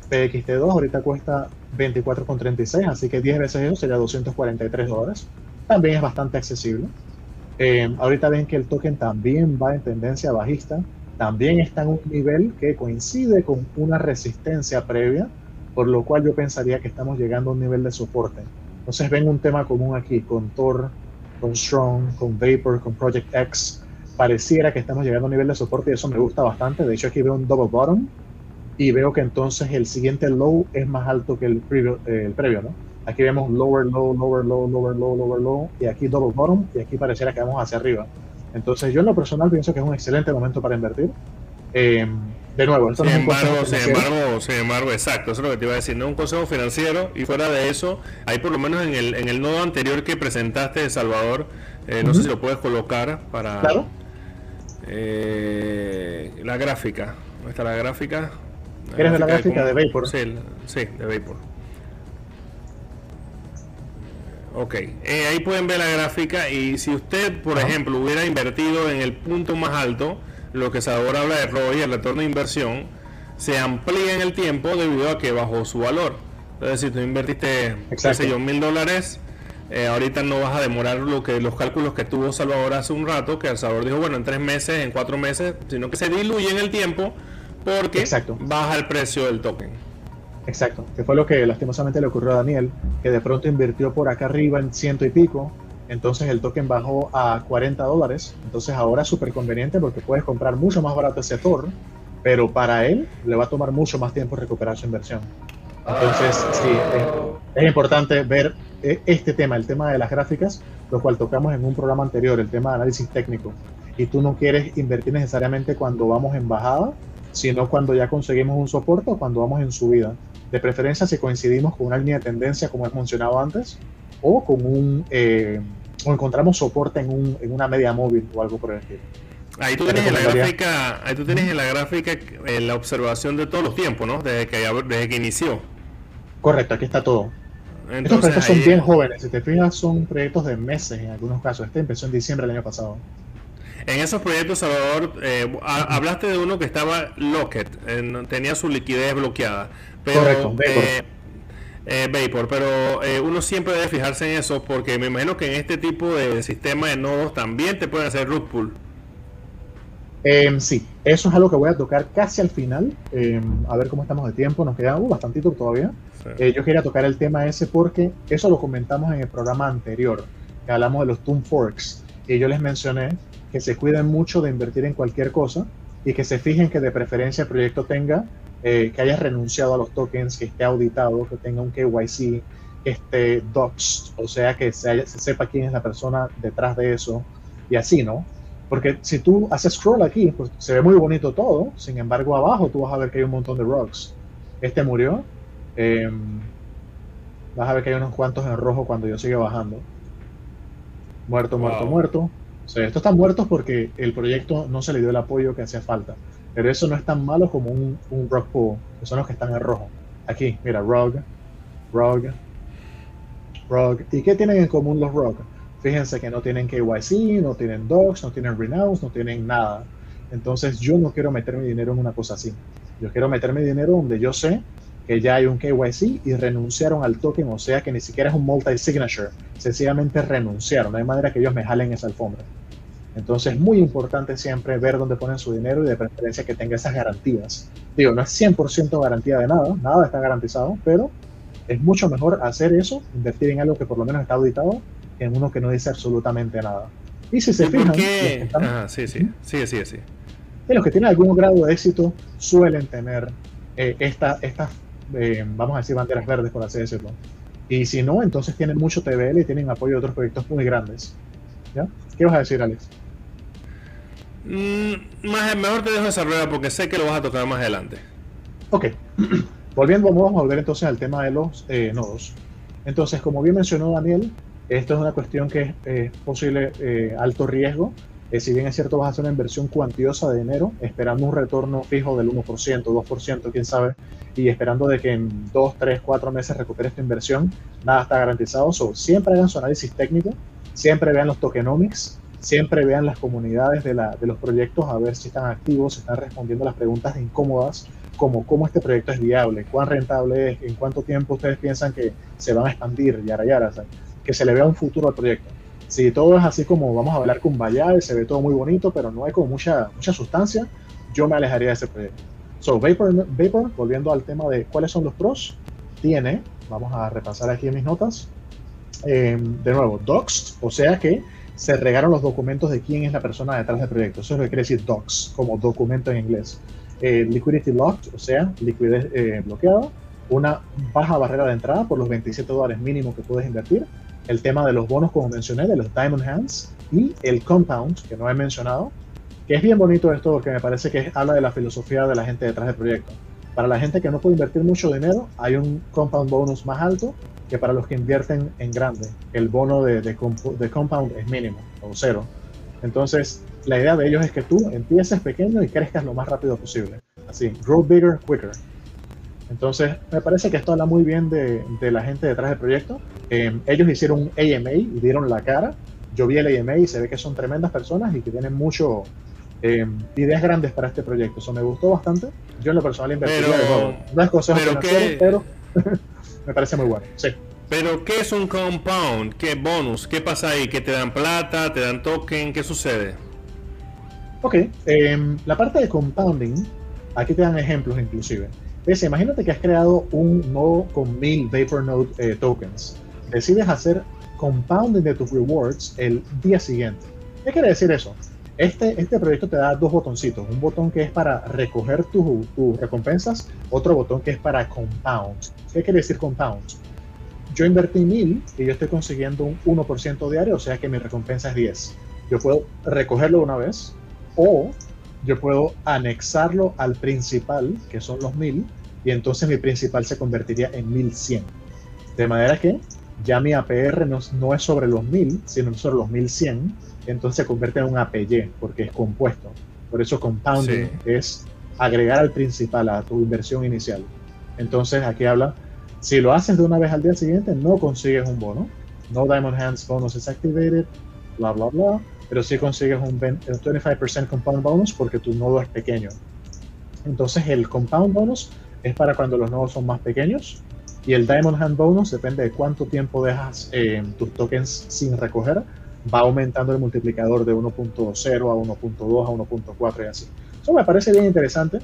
Speaker 3: PXT2 ahorita cuesta 24,36, así que 10 veces eso sería 243 dólares. También es bastante accesible. Eh, ahorita ven que el token también va en tendencia bajista, también está en un nivel que coincide con una resistencia previa, por lo cual yo pensaría que estamos llegando a un nivel de soporte. Entonces ven un tema común aquí con Tor, con Strong, con Vapor, con Project X. Pareciera que estamos llegando a un nivel de soporte y eso me gusta bastante. De hecho aquí veo un double bottom y veo que entonces el siguiente low es más alto que el previo, eh, el previo ¿no? Aquí vemos lower, low, lower, low, lower, low, lower, low y aquí double bottom y aquí pareciera que vamos hacia arriba. Entonces yo en lo personal pienso que es un excelente momento para invertir. Eh, de nuevo,
Speaker 1: sin, embargo, sin embargo, sin embargo, exacto, eso es lo que te iba a decir, no es un consejo financiero y fuera de eso, hay por lo menos en el, en el nodo anterior que presentaste de Salvador, eh, no sé si lo puedes colocar para
Speaker 3: ¿Claro?
Speaker 1: eh, la gráfica, ¿dónde está la gráfica?
Speaker 3: La ¿Quieres la gráfica de, de, Vapor?
Speaker 1: Sí, sí, de Vapor. Ok, eh, ahí pueden ver la gráfica y si usted, por ejemplo, hubiera invertido en el punto más alto, lo que Salvador habla de ROI, el retorno de inversión, se amplía en el tiempo debido a que bajó su valor. Entonces, si tú invertiste, qué sé yo, mil dólares, eh, ahorita no vas a demorar lo que los cálculos que tuvo Salvador hace un rato, que el Salvador dijo, bueno, en tres meses, en cuatro meses, sino que se diluye en el tiempo porque
Speaker 3: Exacto.
Speaker 1: baja el precio del token.
Speaker 3: Exacto, que fue lo que lastimosamente le ocurrió a Daniel, que de pronto invirtió por acá arriba en ciento y pico, entonces el token bajó a 40 dólares. Entonces ahora es súper conveniente porque puedes comprar mucho más barato ese Thor, pero para él le va a tomar mucho más tiempo recuperar su inversión. Entonces, sí, es, es, importante ver este tema, el tema de las gráficas, lo cual tocamos en un programa anterior, el tema de análisis técnico. Y tú no quieres invertir necesariamente cuando vamos en bajada, sino cuando ya conseguimos un soporte o cuando vamos en subida. De preferencia si coincidimos con una línea de tendencia, como hemos mencionado antes, o con un eh, o encontramos soporte en, un, en una media móvil o algo por el estilo.
Speaker 1: Ahí tú tienes en la gráfica, ahí tú tienes en la gráfica eh, la observación de todos los tiempos, ¿no? Desde que, desde que inició.
Speaker 3: Correcto, aquí está todo. Estos proyectos son bien jóvenes, si te fijas, son proyectos de meses en algunos casos. Este empezó en diciembre del año pasado.
Speaker 1: En esos proyectos, Salvador, eh, hablaste de uno que estaba locked, tenía su liquidez bloqueada. Correcto, Vapor. Eh, Vapor, pero eh, uno siempre debe fijarse en eso porque me imagino que en este tipo de sistema de nodos también te pueden hacer root pool.
Speaker 3: Em, sí, eso es algo que voy a tocar casi al final. Em, a ver cómo estamos de tiempo. Nos queda uh, bastantito todavía. Eh, yo quería tocar el tema ese porque eso lo comentamos en el programa anterior, que hablamos de los Toon Forks. Y yo les mencioné que se cuiden mucho de invertir en cualquier cosa y que se fijen que de preferencia el proyecto tenga, eh, que haya renunciado a los tokens, que esté auditado, que tenga un KYC, que esté doxed, o sea, que se, se sepa quién es la persona detrás de eso y así, ¿no? Porque si tú haces scroll aquí, pues se ve muy bonito todo, sin embargo abajo tú vas a ver que hay un montón de rocks. Este murió. Em, vas a ver que hay unos cuantos en rojo cuando yo sigue bajando. Muerto, muerto, muerto. O sea, estos están muertos porque el proyecto no se le dio el apoyo que hacía falta. Pero eso no es tan malo como un, un rock pool, que son los que están en rojo. Aquí, mira, rug, rug, rug. ¿Y qué tienen en común los rug? Fíjense que no tienen KYC, no tienen docs, no tienen renounce, no tienen nada. Entonces yo no quiero meter mi dinero en una cosa así. Yo quiero meter mi dinero donde yo sé que ya hay un KYC y renunciaron al token, o sea que ni siquiera es un multi-signature, sencillamente renunciaron. No hay manera que ellos me jalen esa alfombra. Entonces es muy importante siempre ver dónde ponen su dinero y de preferencia que tenga esas garantías. Digo, no es 100% garantía de nada, nada está garantizado, pero es mucho mejor hacer eso, invertir en algo que por lo menos está auditado, en uno que no dice absolutamente nada. Y si se fijan,
Speaker 1: sí, sí, sí, sí, sí.
Speaker 3: los que tienen algún grado de éxito suelen tener eh, estas, eh, vamos a decir, banderas verdes, por así decirlo. Y si no, entonces tienen mucho TBL y tienen apoyo de otros proyectos muy grandes. ¿Ya? ¿Qué vas a decir, Alex?
Speaker 1: Mm, más, mejor te dejo esa rueda porque sé que lo vas a tocar más adelante.
Speaker 3: Ok. Volviendo, vamos a volver entonces al tema de los eh, nodos. Entonces, como bien mencionó Daniel, esto es una cuestión que es posible eh, alto riesgo. Eh, si bien es cierto, vas a hacer una inversión cuantiosa de dinero, esperando un retorno fijo del 1%, 2%, quién sabe, y esperando de que en 2, 3, 4 meses recuperes tu inversión, nada está garantizado. siempre hagan su análisis técnico, siempre vean los tokenomics, siempre vean las comunidades de, la, de los proyectos a ver si están activos, si están respondiendo las preguntas incómodas, como cómo este proyecto es viable, cuán rentable es, en cuánto tiempo ustedes piensan que se van a expandir, yara yara que se le vea un futuro al proyecto. Si todo es así como vamos a hablar con Bayal, se ve todo muy bonito, pero no hay como mucha, mucha sustancia, yo me alejaría de ese proyecto. So, Vapor, Vapor, volviendo al tema de cuáles son los pros, tiene, vamos a repasar aquí en mis notas, em, de nuevo, docs, o sea que se regaron los documentos de quién es la persona detrás del proyecto. Eso es lo que quiere decir docs, como documento en inglés. Eh, liquidity locked, o sea, liquidez eh, bloqueada. Una baja barrera de entrada por los 27 dólares mínimo que puedes invertir el tema de los bonos, como mencioné, de los Diamond Hands y el Compound, que no he mencionado, que es bien bonito esto porque me parece que habla de la filosofía de la gente detrás del proyecto. Para la gente que no puede invertir mucho dinero, hay un Compound Bonus más alto que para los que invierten en grande. El bono de, de, de Compound es mínimo o cero. Entonces, la idea de ellos es que tú empieces pequeño y crezcas lo más rápido posible. Así, grow bigger, quicker. Entonces, me parece que esto habla muy bien de, la gente detrás del proyecto. Em, ellos hicieron un AMA y dieron la cara. Yo vi el AMA y se ve que son tremendas personas y que tienen mucho em, ideas grandes para este proyecto. Eso me gustó bastante. Yo en lo personal invertiría de nuevo. No es cosa pero, pero me parece muy bueno. Sí.
Speaker 1: Pero, ¿qué es un compound? ¿Qué bonus? ¿Qué pasa ahí? ¿Que te dan plata? ¿Te dan token? ¿Qué sucede?
Speaker 3: Ok, em, la parte de compounding, aquí te dan ejemplos inclusive. Es, imagínate que has creado un nodo con mil Vapornode eh, tokens. Decides hacer compounding de tus rewards el día siguiente. ¿Qué quiere decir eso? Este, este proyecto te da dos botoncitos. Un botón que es para recoger tus recompensas, otro botón que es para compound. ¿Qué quiere decir compound? Yo invertí mil y yo estoy consiguiendo un 1% diario, o sea que mi recompensa es 10. Yo puedo recogerlo una vez o yo puedo anexarlo al principal, que son los 1000, y entonces mi principal se convertiría en 1100. De manera que ya mi APR no, no es sobre los 1000, sino sobre los 1100, entonces se convierte en un APY, porque es compuesto. Por eso compounding es agregar al principal, a tu inversión inicial. Entonces aquí habla, si lo haces de una vez al día siguiente, no consigues un bono. No Diamond Hands bonus is activated, bla, bla, bla. Pero sí consigues un 25% compound bonus porque tu nodo es pequeño. Entonces el compound bonus es para cuando los nodos son más pequeños y el Diamond Hand bonus depende de cuánto tiempo dejas eh, tus tokens sin recoger. Va aumentando el multiplicador de 1.0 a 1.2 a 1.4 y así. Eso me parece bien interesante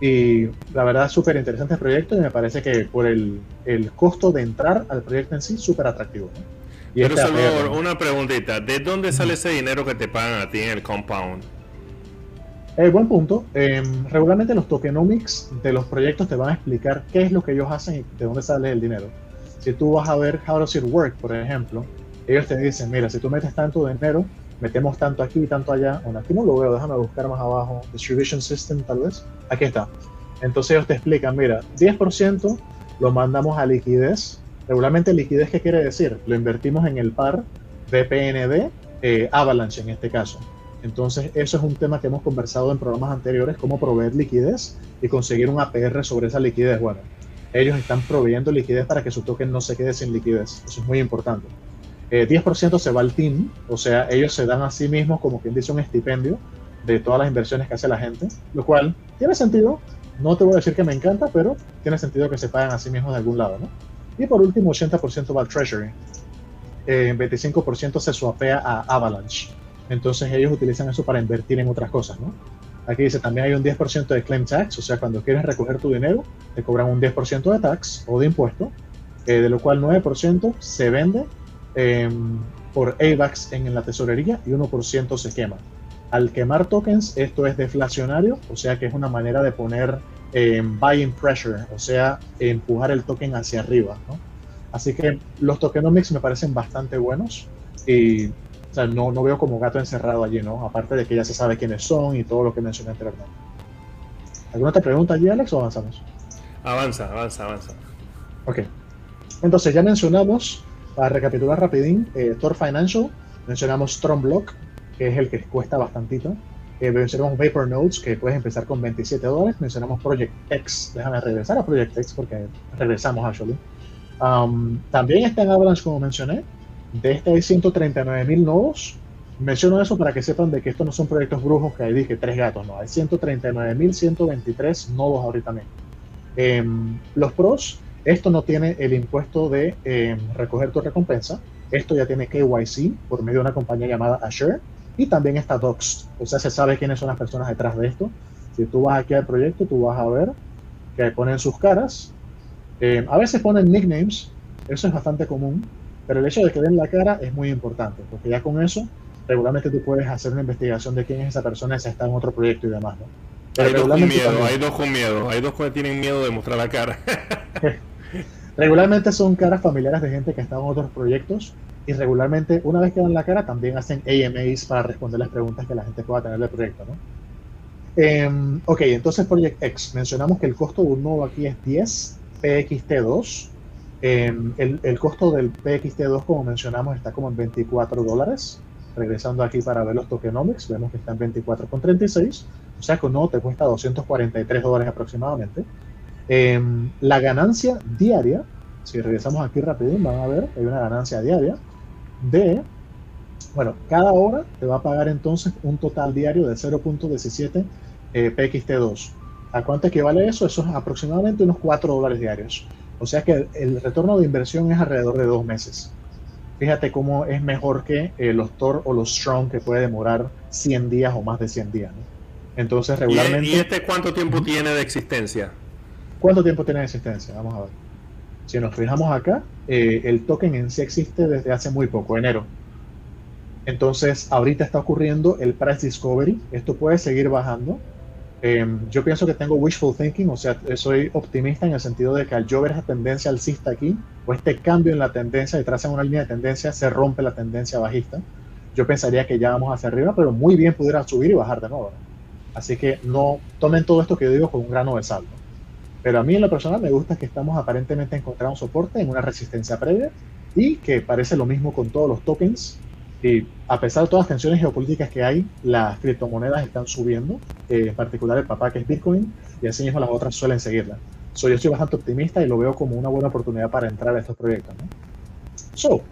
Speaker 3: y la verdad súper interesante el proyecto y me parece que por el, el, costo de entrar al proyecto en sí, súper atractivo.
Speaker 1: Y Pero Salvador, una preguntita, ¿de dónde sale ese dinero que te pagan a ti en el compound?
Speaker 3: Eh, buen punto. Eh, regularmente los tokenomics de los proyectos te van a explicar qué es lo que ellos hacen y de dónde sale el dinero. Si tú vas a ver How Does It Work, por ejemplo, ellos te dicen, mira, si tú metes tanto dinero, metemos tanto aquí y tanto allá. Bueno, aquí no lo veo, déjame buscar más abajo. Distribution System, tal vez. Aquí está. Entonces ellos te explican, mira, 10% lo mandamos a liquidez. Regularmente liquidez, ¿qué quiere decir? Lo invertimos en el par BPND, eh, Avalanche en este caso. Entonces eso es un tema que hemos conversado en programas anteriores, cómo proveer liquidez y conseguir un APR sobre esa liquidez. Bueno, ellos están proveyendo liquidez para que su token no se quede sin liquidez. Eso es muy importante. 10% eh, se va al team, o sea, ellos se dan a sí mismos como quien dice un estipendio de todas las inversiones que hace la gente, lo cual tiene sentido. No te voy a decir que me encanta, pero tiene sentido que se paguen a sí mismos de algún lado, ¿no? Y por último, 80% va al Treasury. Eh, 25% se swapea a Avalanche. Entonces ellos utilizan eso para invertir en otras cosas, ¿no? Aquí dice también hay un 10% de claim tax, o sea, cuando quieres recoger tu dinero, te cobran un 10% de tax o de impuesto, eh, de lo cual 9% se vende Em, por AVAX en la tesorería y 1% se quema. Al quemar tokens, esto es deflacionario, o sea que es una manera de poner em, buying pressure, o sea, empujar el token hacia arriba. Así que los tokenomics me parecen bastante buenos y no, no veo como gato encerrado allí, ¿no? Aparte de que ya se sabe quiénes son y todo lo que mencioné anteriormente. ¿Alguna otra pregunta allí, Alex, o avanzamos?
Speaker 1: Avanza, avanza, avanza.
Speaker 3: Ok. Entonces ya mencionamos para recapitular rapidín, eh, Tor Financial, mencionamos Block, que es el que cuesta bastantito. Eh, mencionamos Vapor Notes, que puedes empezar con 27 dólares. Mencionamos Project X. Déjame regresar a Project X porque regresamos, actually. Um, también está en Avalanche, como mencioné. De este hay 139 mil nodos. Menciono eso para que sepan de que estos no son proyectos brujos que hay dije tres gatos, no. Hay 139.123 nodos ahorita mismo. Em, los pros esto no tiene el impuesto de eh, recoger tu recompensa. Esto ya tiene KYC por medio de una compañía llamada Azure. Y también está Docs. O sea, se sabe quiénes son las personas detrás de esto. Si tú vas aquí al proyecto, tú vas a ver que ponen sus caras. Eh, a veces ponen nicknames. Eso es bastante común. Pero el hecho de que den la cara es muy importante. Porque ya con eso, regularmente tú puedes hacer una investigación de quién es esa persona si está en otro proyecto y demás.
Speaker 1: hay dos con miedo, hay dos con miedo. Hay dos que tienen miedo de mostrar la cara.
Speaker 3: Regularmente son caras familiares de gente que está en otros proyectos y regularmente una vez que dan la cara también hacen AMAs para responder las preguntas que la gente pueda tener del proyecto. ¿no? Em, ok, entonces Project X, mencionamos que el costo de un nodo aquí es 10 PXT2. Em, el, el, costo del PXT2, como mencionamos, está como en 24 dólares. Regresando aquí para ver los tokenomics, vemos que está en 24,36. O sea que un nodo te cuesta 243 dólares aproximadamente. Em, la ganancia diaria, si regresamos aquí rápido, van a ver, hay una ganancia diaria de, bueno, cada hora te va a pagar entonces un total diario de 0.17 eh, PXT2. ¿A cuánto equivale eso? Eso es aproximadamente unos 4 dólares diarios. O sea que el, retorno de inversión es alrededor de dos meses. Fíjate cómo es mejor que eh, los TOR o los Strong que puede demorar 100 días o más de 100 días. Entonces, regularmente...
Speaker 1: ¿Y este cuánto tiempo tiene de existencia?
Speaker 3: ¿Cuánto tiempo tiene existencia? Vamos a ver. Si nos fijamos acá, eh, el token en sí existe desde hace muy poco, enero. Entonces, ahorita está ocurriendo el price discovery. Esto puede seguir bajando. Em, yo pienso que tengo wishful thinking, o sea, soy optimista en el sentido de que al ver esa tendencia alcista aquí, o este cambio en la tendencia detrás en una línea de tendencia, se rompe la tendencia bajista. Yo pensaría que ya vamos hacia arriba, pero muy bien pudiera subir y bajar de nuevo. Así que no tomen todo esto que digo con un grano de sal. Pero a mí en lo personal me gusta que estamos aparentemente encontrando soporte en una resistencia previa y que parece lo mismo con todos los tokens. Y a pesar de todas las tensiones geopolíticas que hay, las criptomonedas están subiendo, eh, en particular el papá que es Bitcoin, y así mismo las otras suelen seguirla. So, yo estoy bastante optimista y lo veo como una buena oportunidad para entrar a estos proyectos. ¿no? So,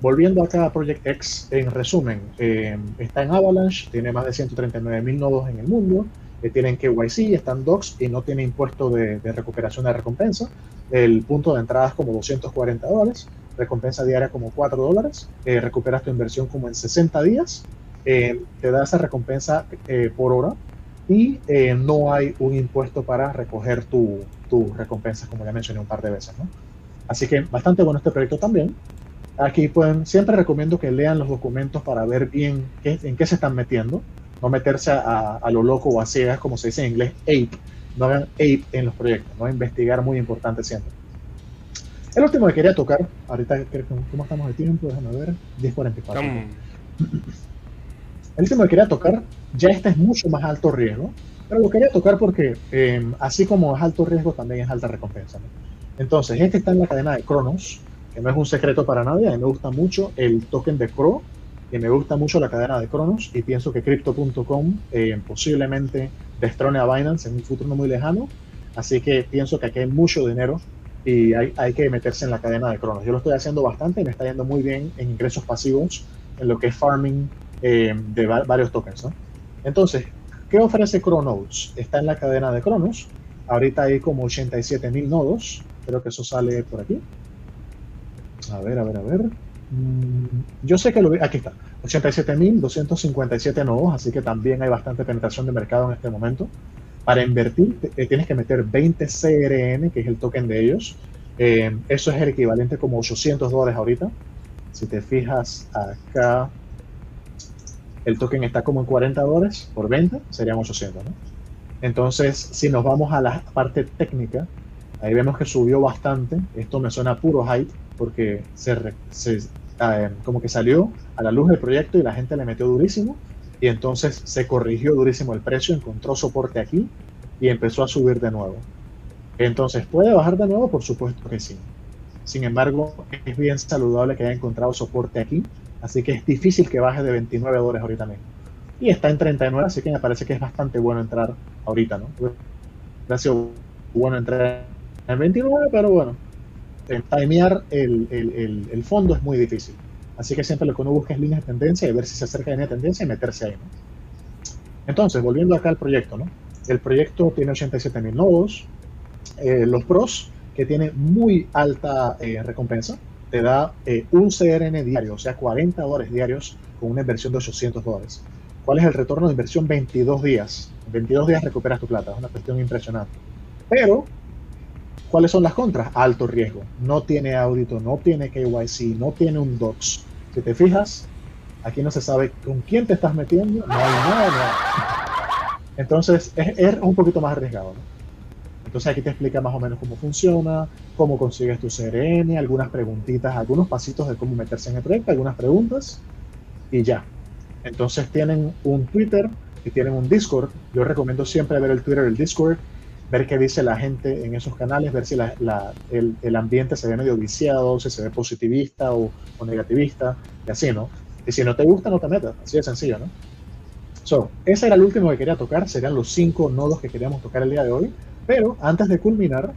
Speaker 3: volviendo acá a Project X, en resumen, eh, está en Avalanche, tiene más de 139 mil nodos en el mundo, eh, tienen KYC, están docs y no tiene impuesto de, de, recuperación de recompensa. El punto de entrada es como 240 dólares, recompensa diaria como 4 dólares, eh, recuperas tu inversión como en 60 días, eh, te da esa recompensa eh, por hora y eh, no hay un impuesto para recoger tus tu recompensas, como ya mencioné un par de veces. ¿no? Así que bastante bueno este proyecto también. Aquí pueden, siempre recomiendo que lean los documentos para ver bien qué, en qué se están metiendo, no meterse a, a, lo loco o a ciegas, como se dice en inglés, ape. No hagan ape en los proyectos, ¿no? Investigar muy importante siempre. El último que quería tocar, ahorita, ¿cómo estamos de tiempo? Déjame ver, 10.44. Um. El último que quería tocar, ya este es mucho más alto riesgo, pero lo quería tocar porque eh, así como es alto riesgo, también es alta recompensa. ¿no? Entonces, este está en la cadena de Cronos, que no es un secreto para nadie, a mí me gusta mucho el token de Cro, y me gusta mucho la cadena de Cronos, y pienso que Crypto.com eh, posiblemente destrone a Binance en un futuro no muy lejano, así que pienso que aquí hay mucho dinero y hay, hay, que meterse en la cadena de Cronos. Yo lo estoy haciendo bastante y me está yendo muy bien en ingresos pasivos, en lo que es farming eh, de va varios tokens. Entonces, ¿qué ofrece Cronos? Está en la cadena de Cronos. Ahorita hay como 87 mil nodos. Creo que eso sale por aquí. A ver, a ver, a ver. Mm, yo sé que lo vi. Aquí está. 87.257 nodos, así que también hay bastante penetración de mercado en este momento. Para invertir te, tienes que meter 20 CRN, que es el token de ellos. Eh, eso es el equivalente como 800 dólares ahorita. Si te fijas acá, el token está como en 40 dólares por venta, serían 800, ¿no? Entonces, si nos vamos a la parte técnica, ahí vemos que subió bastante. Esto me suena puro hype, porque se eh, como que salió a la luz del proyecto y la gente le metió durísimo y entonces se corrigió durísimo el precio, encontró soporte aquí y empezó a subir de nuevo. Entonces, ¿puede bajar de nuevo? Por supuesto que sí. Sin embargo, es bien saludable que haya encontrado soporte aquí, así que es difícil que baje de 29 dólares ahorita mismo. Y está en 39, así que me parece que es bastante bueno entrar ahorita, ¿no? Ha sido bueno entrar en 29, pero bueno, timear el, el, el, el fondo es muy difícil. Así que siempre lo que uno busca es líneas de tendencia y ver si se acerca de línea de tendencia y meterse ahí. ¿no? Entonces, volviendo acá al proyecto, ¿no? El proyecto tiene 87.000 nodos. Eh, los pros, que tiene muy alta eh, recompensa, te da eh, un CRN diario, o sea, 40 dólares diarios con una inversión de 800 dólares. ¿Cuál es el retorno de inversión? 22 días. En 22 días recuperas tu plata, es una cuestión impresionante. Pero, ¿cuáles son las contras? Alto riesgo. No tiene audito, no tiene KYC, no tiene un DOCS. Si te fijas, aquí no se sabe con quién te estás metiendo, no hay nada. Entonces, es, es, un poquito más arriesgado. ¿no? Entonces, aquí te explica más o menos cómo funciona, cómo consigues tu CRN, algunas preguntitas, algunos pasitos de cómo meterse en el proyecto, algunas preguntas, y ya. Entonces, tienen un Twitter y tienen un Discord. Yo recomiendo siempre ver el Twitter y el Discord, ver qué dice la gente en esos canales, ver si la, la, el, el, ambiente se ve medio viciado, si se ve positivista o, o negativista, y así, ¿no? Y si no te gusta, no te metas. Así de sencillo, ¿no? So, ese era el último que quería tocar. Serían los cinco nodos que queríamos tocar el día de hoy. Pero antes de culminar,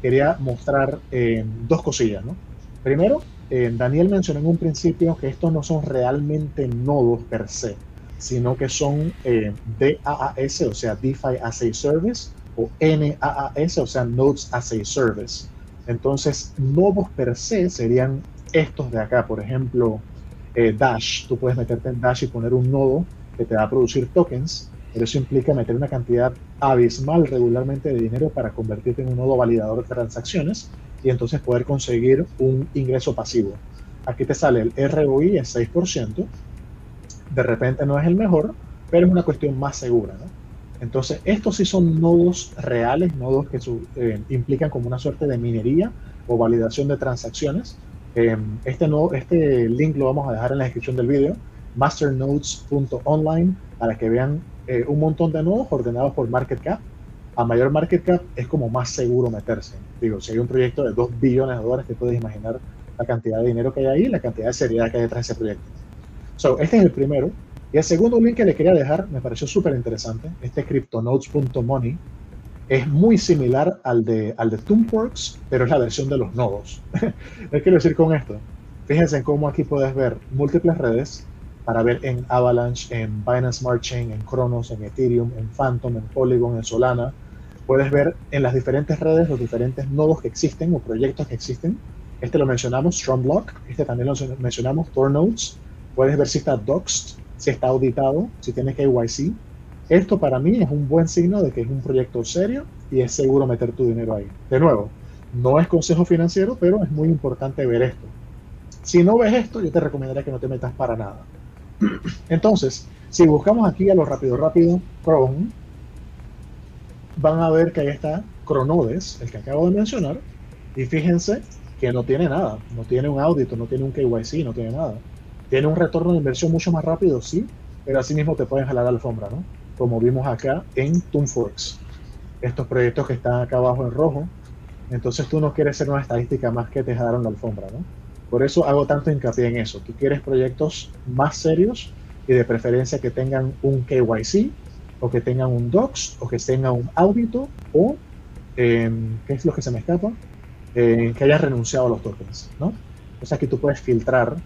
Speaker 3: quería mostrar eh, dos cosillas, ¿no? Primero, eh, Daniel mencionó en un principio que estos no son realmente nodos per se, sino que son eh, DAAS, o sea, DeFi as a Service, o NAAS, o sea, Nodes as a Service. Entonces, nodos per se serían estos de acá, por ejemplo, eh, Dash. Tú puedes meterte en Dash y poner un nodo que te va a producir tokens, pero eso implica meter una cantidad abismal regularmente de dinero para convertirte en un nodo validador de transacciones y entonces poder conseguir un ingreso pasivo. Aquí te sale el ROI, es 6%. De repente no es el mejor, pero es una cuestión más segura. ¿no? Entonces, estos sí son nodos reales, nodos que su, eh, implican como una suerte de minería o validación de transacciones. Eh, este, no, este link lo vamos a dejar en la descripción del vídeo, masternodes.online, para que vean eh, un montón de nodos ordenados por market cap. A mayor market cap es como más seguro meterse. Digo, si hay un proyecto de 2 billones de dólares, te puedes imaginar la cantidad de dinero que hay ahí y la cantidad de seriedad que hay detrás de ese proyecto. So, este es el primero. Y el segundo link que le quería dejar me pareció súper interesante. Este cryptonodes.money es muy similar al de, al de ToonWorks, pero es la versión de los nodos. ¿Qué quiero decir con esto? Fíjense en cómo aquí puedes ver múltiples redes para ver en Avalanche, en Binance Smart Chain, en Cronos, en Ethereum, en Phantom, en Polygon, en Solana. Puedes ver en las diferentes redes los diferentes nodos que existen o proyectos que existen. Este lo mencionamos, Block. Este también lo mencionamos, Tor Nodes. Puedes ver si está doxed, si está auditado, si tiene KYC. Esto para mí es un buen signo de que es un proyecto serio y es seguro meter tu dinero ahí. De nuevo, no es consejo financiero, pero es muy importante ver esto. Si no ves esto, yo te recomendaría que no te metas para nada. Entonces, si buscamos aquí a lo rápido, rápido, Chrome, van a ver que ahí está Cronodes, el que acabo de mencionar, y fíjense que no tiene nada, no tiene un audito, no tiene un KYC, no tiene nada. Tiene un retorno de inversión mucho más rápido, sí, pero así mismo te pueden jalar la alfombra, ¿no? Como vimos acá en ToonForks. Estos proyectos que están acá abajo en rojo, entonces tú no quieres ser una estadística más que te jalaron la alfombra, ¿no? Por eso hago tanto hincapié en eso. Tú quieres proyectos más serios y de preferencia que tengan un KYC o que tengan un DOCS o que tengan un audito o, em, ¿qué es lo que se me escapa? Eh, que hayan renunciado a los tokens, ¿no? O sea que tú puedes filtrar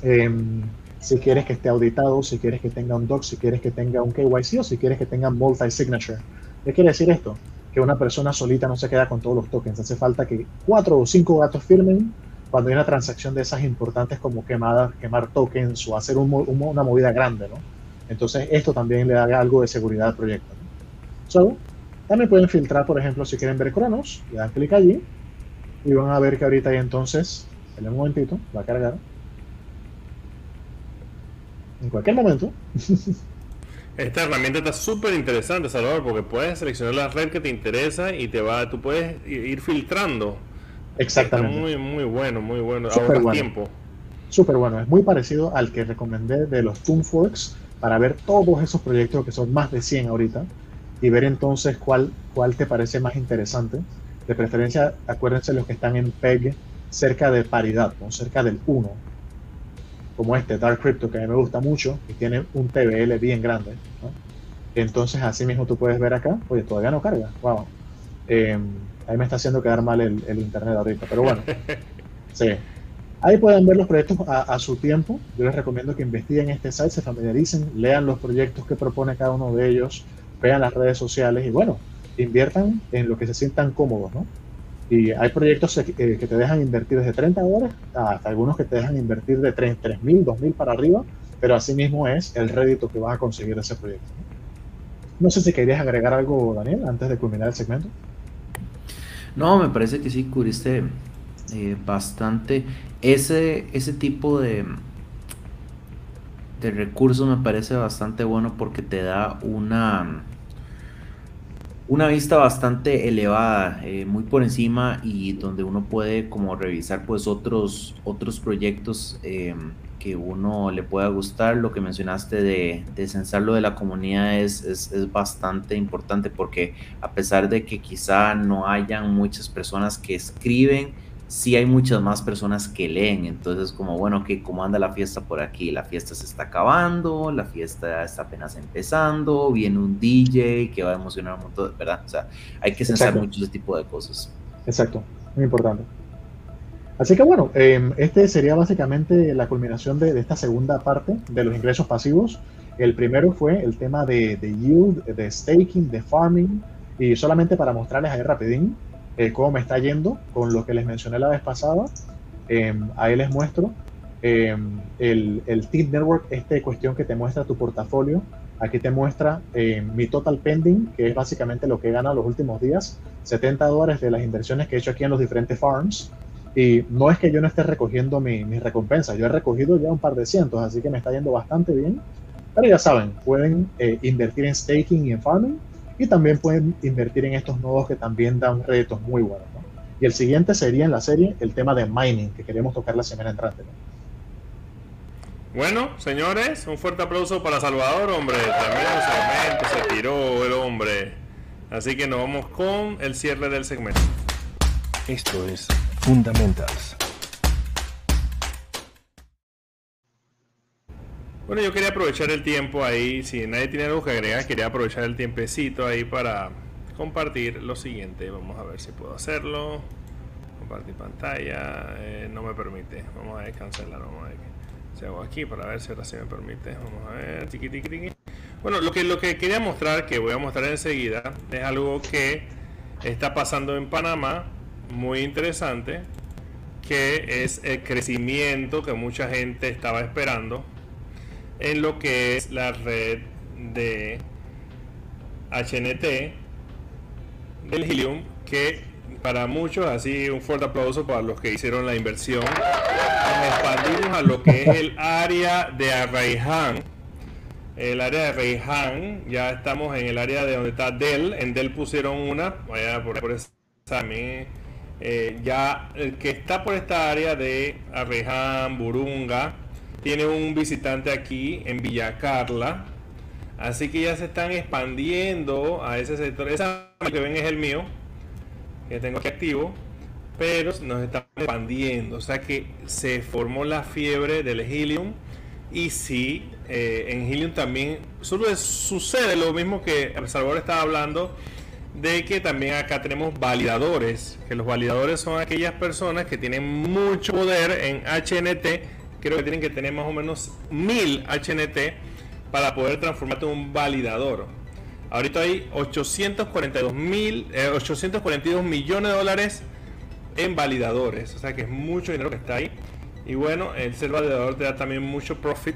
Speaker 3: em, si quieres que esté auditado, si quieres que tenga un DOCS, si quieres que tenga un KYC o si quieres que tenga multi-signature. ¿Qué quiere decir esto? Que una persona solita no se queda con todos los tokens. Hace falta que cuatro o cinco gatos firmen cuando hay una transacción de esas importantes como quemar, quemar tokens o hacer una movida grande, ¿no? Entonces esto también le da algo de seguridad al proyecto. So, también pueden filtrar, por ejemplo, si quieren ver Cronos, le dan clic allí y van a ver que ahorita hay entonces, en un momentito, va a cargar. En cualquier momento.
Speaker 1: Esta herramienta está súper interesante, Salvador, porque puedes seleccionar la red que te interesa y te va, tú puedes ir filtrando
Speaker 3: Exactamente.
Speaker 1: muy, muy bueno, muy bueno.
Speaker 3: Súper bueno.
Speaker 1: tiempo.
Speaker 3: Súper bueno. Es muy parecido al que recomendé de los Toonforks para ver todos esos proyectos que son más de 100 ahorita y ver entonces cuál, cuál te parece más interesante. De preferencia, acuérdense los que están en PEG cerca de paridad, ¿no? cerca del 1. Como este, Dark Crypto, que a mí me gusta mucho, y tiene un TBL bien grande. Entonces, así mismo tú puedes ver acá, oye, todavía no carga. Wow. Eh, Ahí me está haciendo quedar mal el, internet ahorita, pero bueno. Sí. Ahí pueden ver los proyectos a, su tiempo. Yo les recomiendo que investiguen este site, se familiaricen, lean los proyectos que propone cada uno de ellos, vean las redes sociales y bueno, inviertan en lo que se sientan cómodos, ¿no? Y hay proyectos que, te dejan invertir desde 30 dólares hasta algunos que te dejan invertir de 3 mil, 2 mil para arriba, pero así mismo es el rédito que vas a conseguir de ese proyecto. ¿no? no sé si querías agregar algo, Daniel, antes de culminar el segmento.
Speaker 4: No, me parece que sí cubriste eh, bastante. Ese, ese tipo de, de recursos me parece bastante bueno porque te da una, una vista bastante elevada, eh, muy por encima y donde uno puede como revisar pues otros, otros proyectos eh, que uno le pueda gustar. Lo que mencionaste de, de censar lo de la comunidad es, es, es, bastante importante porque a pesar de que quizá no hayan muchas personas que escriben, sí hay muchas más personas que leen. Entonces, como bueno, que cómo anda la fiesta por aquí, la fiesta se está acabando, la fiesta está apenas empezando, viene un DJ que va a emocionar un montón, ¿verdad? O sea, hay que censar mucho ese tipo de cosas.
Speaker 3: Exacto, muy importante. Así que bueno, eh, este sería básicamente la culminación de, esta segunda parte de los ingresos pasivos. El primero fue el tema de, yield, de staking, de farming, y solamente para mostrarles ahí rapidín eh, cómo me está yendo con lo que les mencioné la vez pasada. Eh, ahí les muestro el, el TID Network, esta cuestión que te muestra tu portafolio. Aquí te muestra mi total pending, que es básicamente lo que he ganado los últimos días, 70 dólares de las inversiones que he hecho aquí en los diferentes farms. Y no es que yo no esté recogiendo mis mi recompensas, yo he recogido ya un par de cientos, así que me está yendo bastante bien. Pero ya saben, pueden eh, invertir en staking y en farming y también pueden invertir en estos nodos que también dan retos muy buenos. Y el siguiente sería en la serie el tema de mining, que queremos tocar la semana entrante.
Speaker 1: Bueno, señores, un fuerte aplauso para Salvador, hombre. Tremendo segmento, se tiró el hombre. Así que nos vamos con el cierre del segmento.
Speaker 2: Esto es Fundamentals.
Speaker 1: Bueno, yo quería aprovechar el tiempo ahí, si nadie tiene algo que agregar, quería aprovechar el tiempecito ahí para compartir lo siguiente. Vamos a ver si puedo hacerlo. Compartir pantalla, eh, no me permite. Vamos a ver, cancelar, vamos a ver si hago aquí para ver si ahora sí me permite. Vamos a ver, tiqui. Bueno, lo que, lo que quería mostrar, que voy a mostrar enseguida, es algo que está pasando en Panamá, muy interesante, que es el crecimiento que mucha gente estaba esperando en lo que es la red de HNT del Helium, que para muchos, así un fuerte aplauso para los que hicieron la inversión, nos expandimos a lo que es el área de Arraiján. El área de Arraiján, ya estamos en el área de donde está Dell. En Dell pusieron una, vaya por, por esa. Eh, ya el que está por esta área de Arraiján, Burunga, tiene un visitante aquí en Villa Carla. Así que ya se están expandiendo a ese sector. Esa que ven es el mío, que tengo aquí activo, pero nos están expandiendo. O sea que se formó la fiebre del helium. Y sí, eh, en helium también sucede lo mismo que Salvador estaba hablando de que también acá tenemos validadores, que los validadores son aquellas personas que tienen mucho poder en HNT creo que tienen que tener más o menos 1000 HNT para poder transformarte en un validador. Ahorita hay 842 mil, 842 eh, millones de dólares en validadores. O sea que es mucho dinero que está ahí. Y bueno, el ser validador te da también mucho profit.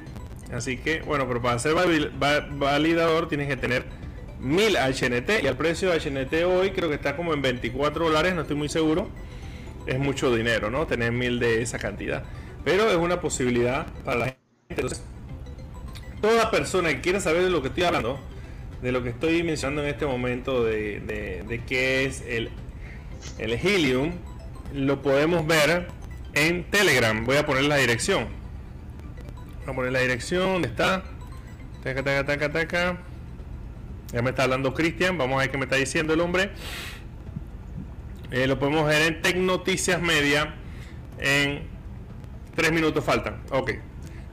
Speaker 1: Así que, bueno, pero para ser validador tienes que tener 1000 HNT. Y el precio de HNT hoy creo que está como en 24 dólares, no estoy muy seguro. Es mucho dinero, ¿no? Tener 1000 de esa cantidad. Pero es una posibilidad para la gente. Entonces, toda persona que quiera saber de lo que estoy hablando, de lo que estoy mencionando en este momento, de, de, qué es el, el Helium, lo podemos ver en Telegram. Voy a poner la dirección. Voy a poner la dirección. ¿Dónde está? Taca, taca, taca, taca. Ya me está hablando Cristian. Vamos a ver qué me está diciendo el hombre. Eh, lo podemos ver en Tech Noticias Media en Tres minutos faltan. Ok.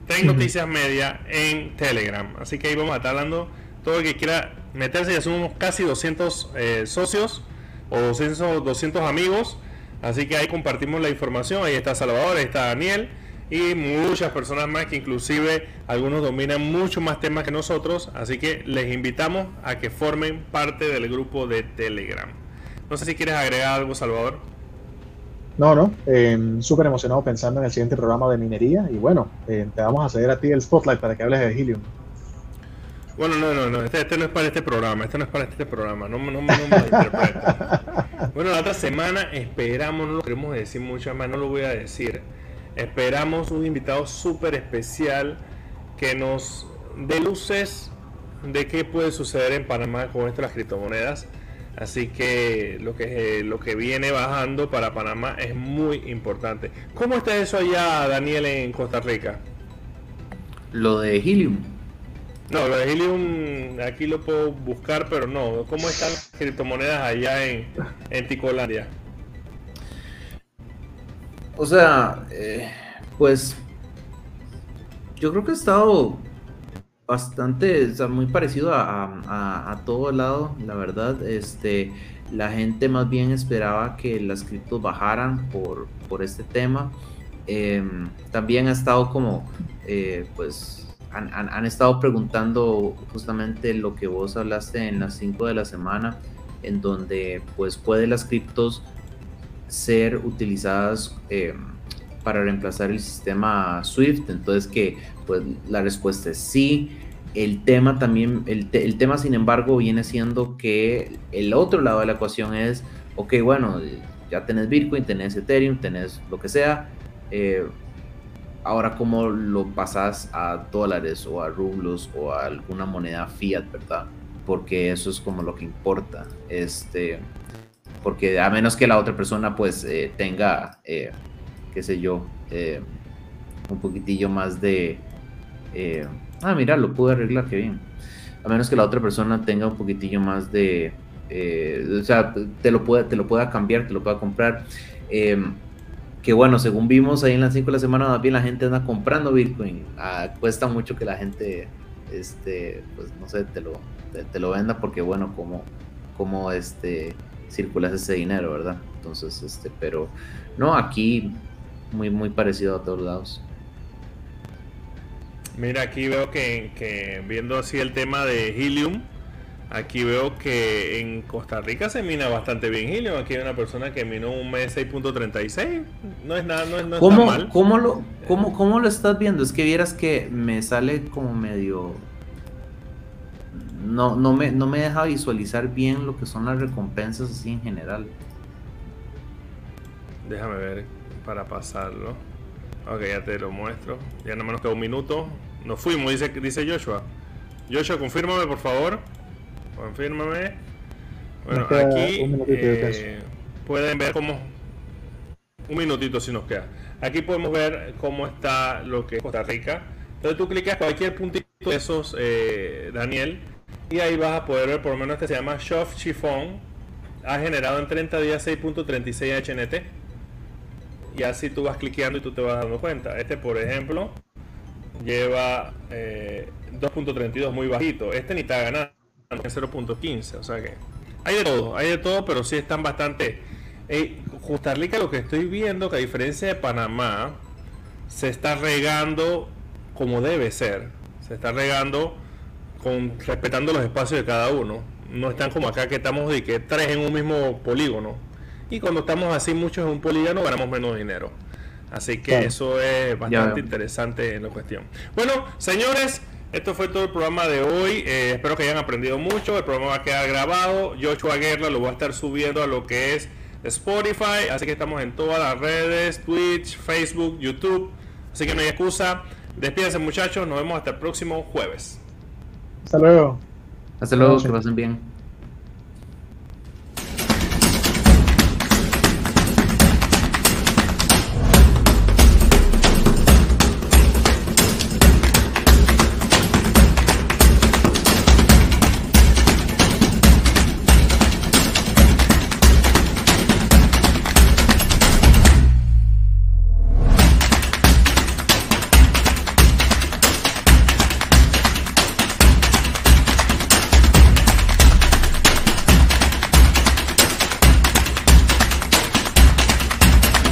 Speaker 1: Tres noticias media en Telegram. Así que ahí vamos a estar hablando. Todo el que quiera meterse, ya somos casi 200 eh, socios o 200, 200 amigos. Así que ahí compartimos la información. Ahí está Salvador, ahí está Daniel y muchas personas más que inclusive algunos dominan mucho más temas que nosotros. Así que les invitamos a que formen parte del grupo de Telegram. No sé si quieres agregar algo, Salvador.
Speaker 3: No, no, eh, súper emocionado pensando en el siguiente programa de minería y bueno, eh, te vamos a ceder a ti el spotlight para que hables de Helium.
Speaker 1: Bueno, no, no, no, este, este, no es para este programa, este no es para este programa, no, no, no, no Bueno, la otra semana esperamos, no lo queremos decir mucho más, no lo voy a decir, esperamos un invitado súper especial que nos dé luces de qué puede suceder en Panamá con estas criptomonedas Así que lo que lo que viene bajando para Panamá es muy importante. ¿Cómo está eso allá, Daniel, en Costa Rica?
Speaker 4: Lo de Helium.
Speaker 1: No, lo de Helium aquí lo puedo buscar, pero no. ¿Cómo están las criptomonedas allá en, en Ticolandia?
Speaker 4: O sea, eh, pues yo creo que ha estado bastante, o sea, muy parecido a, a, todo lado, la verdad. Este, la gente más bien esperaba que las criptos bajaran por, por este tema. Em, también ha estado como, eh, pues, han, han, estado preguntando justamente lo que vos hablaste en las 5 de la semana, en donde, pues, puede las criptos ser utilizadas em, para reemplazar el sistema Swift. Entonces, que pues la respuesta es sí. El tema también, el, tema sin embargo viene siendo que el otro lado de la ecuación es, ok, bueno, ya tenés Bitcoin, tenés Ethereum, tenés lo que sea, eh, ahora cómo lo pasas a dólares o a rublos o a alguna moneda fiat, ¿verdad? Porque eso es como lo que importa, este, porque a menos que la otra persona pues eh, tenga, eh, qué sé yo, un poquitillo más de eh, ah, mira, lo pude arreglar, qué bien. A menos que la otra persona tenga un poquitillo más de, eh, o sea, te lo, pueda, te lo pueda cambiar, te lo pueda comprar. Em, que bueno, según vimos ahí en las 5 de la semana, más bien la gente anda comprando Bitcoin. Ah, cuesta mucho que la gente, este, pues no sé, te lo, te, lo venda porque bueno, como, como este, circulas ese dinero, ¿verdad? Entonces, este, pero no, aquí muy, muy parecido a todos lados.
Speaker 1: Mira, aquí veo que, que viendo así el tema de Helium, Aquí veo que en Costa Rica se mina bastante bien Helium. Aquí hay una persona que minó un mes 6.36. No es nada, no es, no
Speaker 4: ¿Cómo,
Speaker 1: mal.
Speaker 4: ¿cómo lo, cómo, ¿Cómo lo estás viendo? Es que vieras que me sale como medio. No, no, me, no me deja visualizar bien lo que son las recompensas así en general.
Speaker 1: Déjame ver para pasarlo. Ok, ya te lo muestro. Ya no menos que un minuto. Nos fuimos, dice, dice Joshua. Joshua, confírmame por favor. Confírmame. Bueno, aquí eh, pueden ver cómo... Un minutito si nos queda. Aquí podemos ver cómo está lo que es Costa Rica. Entonces tú clicas cualquier puntito de esos, eh, Daniel, y ahí vas a poder ver por lo menos este se llama Shop Chiffon. Ha generado en 30 días 6.36 HNT. Y así tú vas cliqueando y tú te vas dando cuenta. Este, por ejemplo, lleva 2.32 eh, muy bajito. Este ni está ganando en 0.15, o sea que hay de todo, hay de todo, pero sí están bastante. Eh, Costa lo que estoy viendo, que a diferencia de Panamá, se está regando como debe ser. Se está regando con respetando los espacios de cada uno. No están como acá que estamos de que tres en un mismo polígono. Y cuando estamos así muchos en un polígono ganamos menos dinero. Así que eso es bastante interesante en la cuestión. Bueno, señores, esto fue todo el programa de hoy. Eh, espero que hayan aprendido mucho. El programa va a quedar grabado. Joshua Guerra lo voy a estar subiendo a lo que es Spotify. Así que estamos en todas las redes: Twitch, Facebook, YouTube. Así que no hay excusa. Despídense, muchachos. Nos vemos hasta el próximo jueves.
Speaker 3: Hasta luego.
Speaker 4: Hasta luego. Que pasen bien.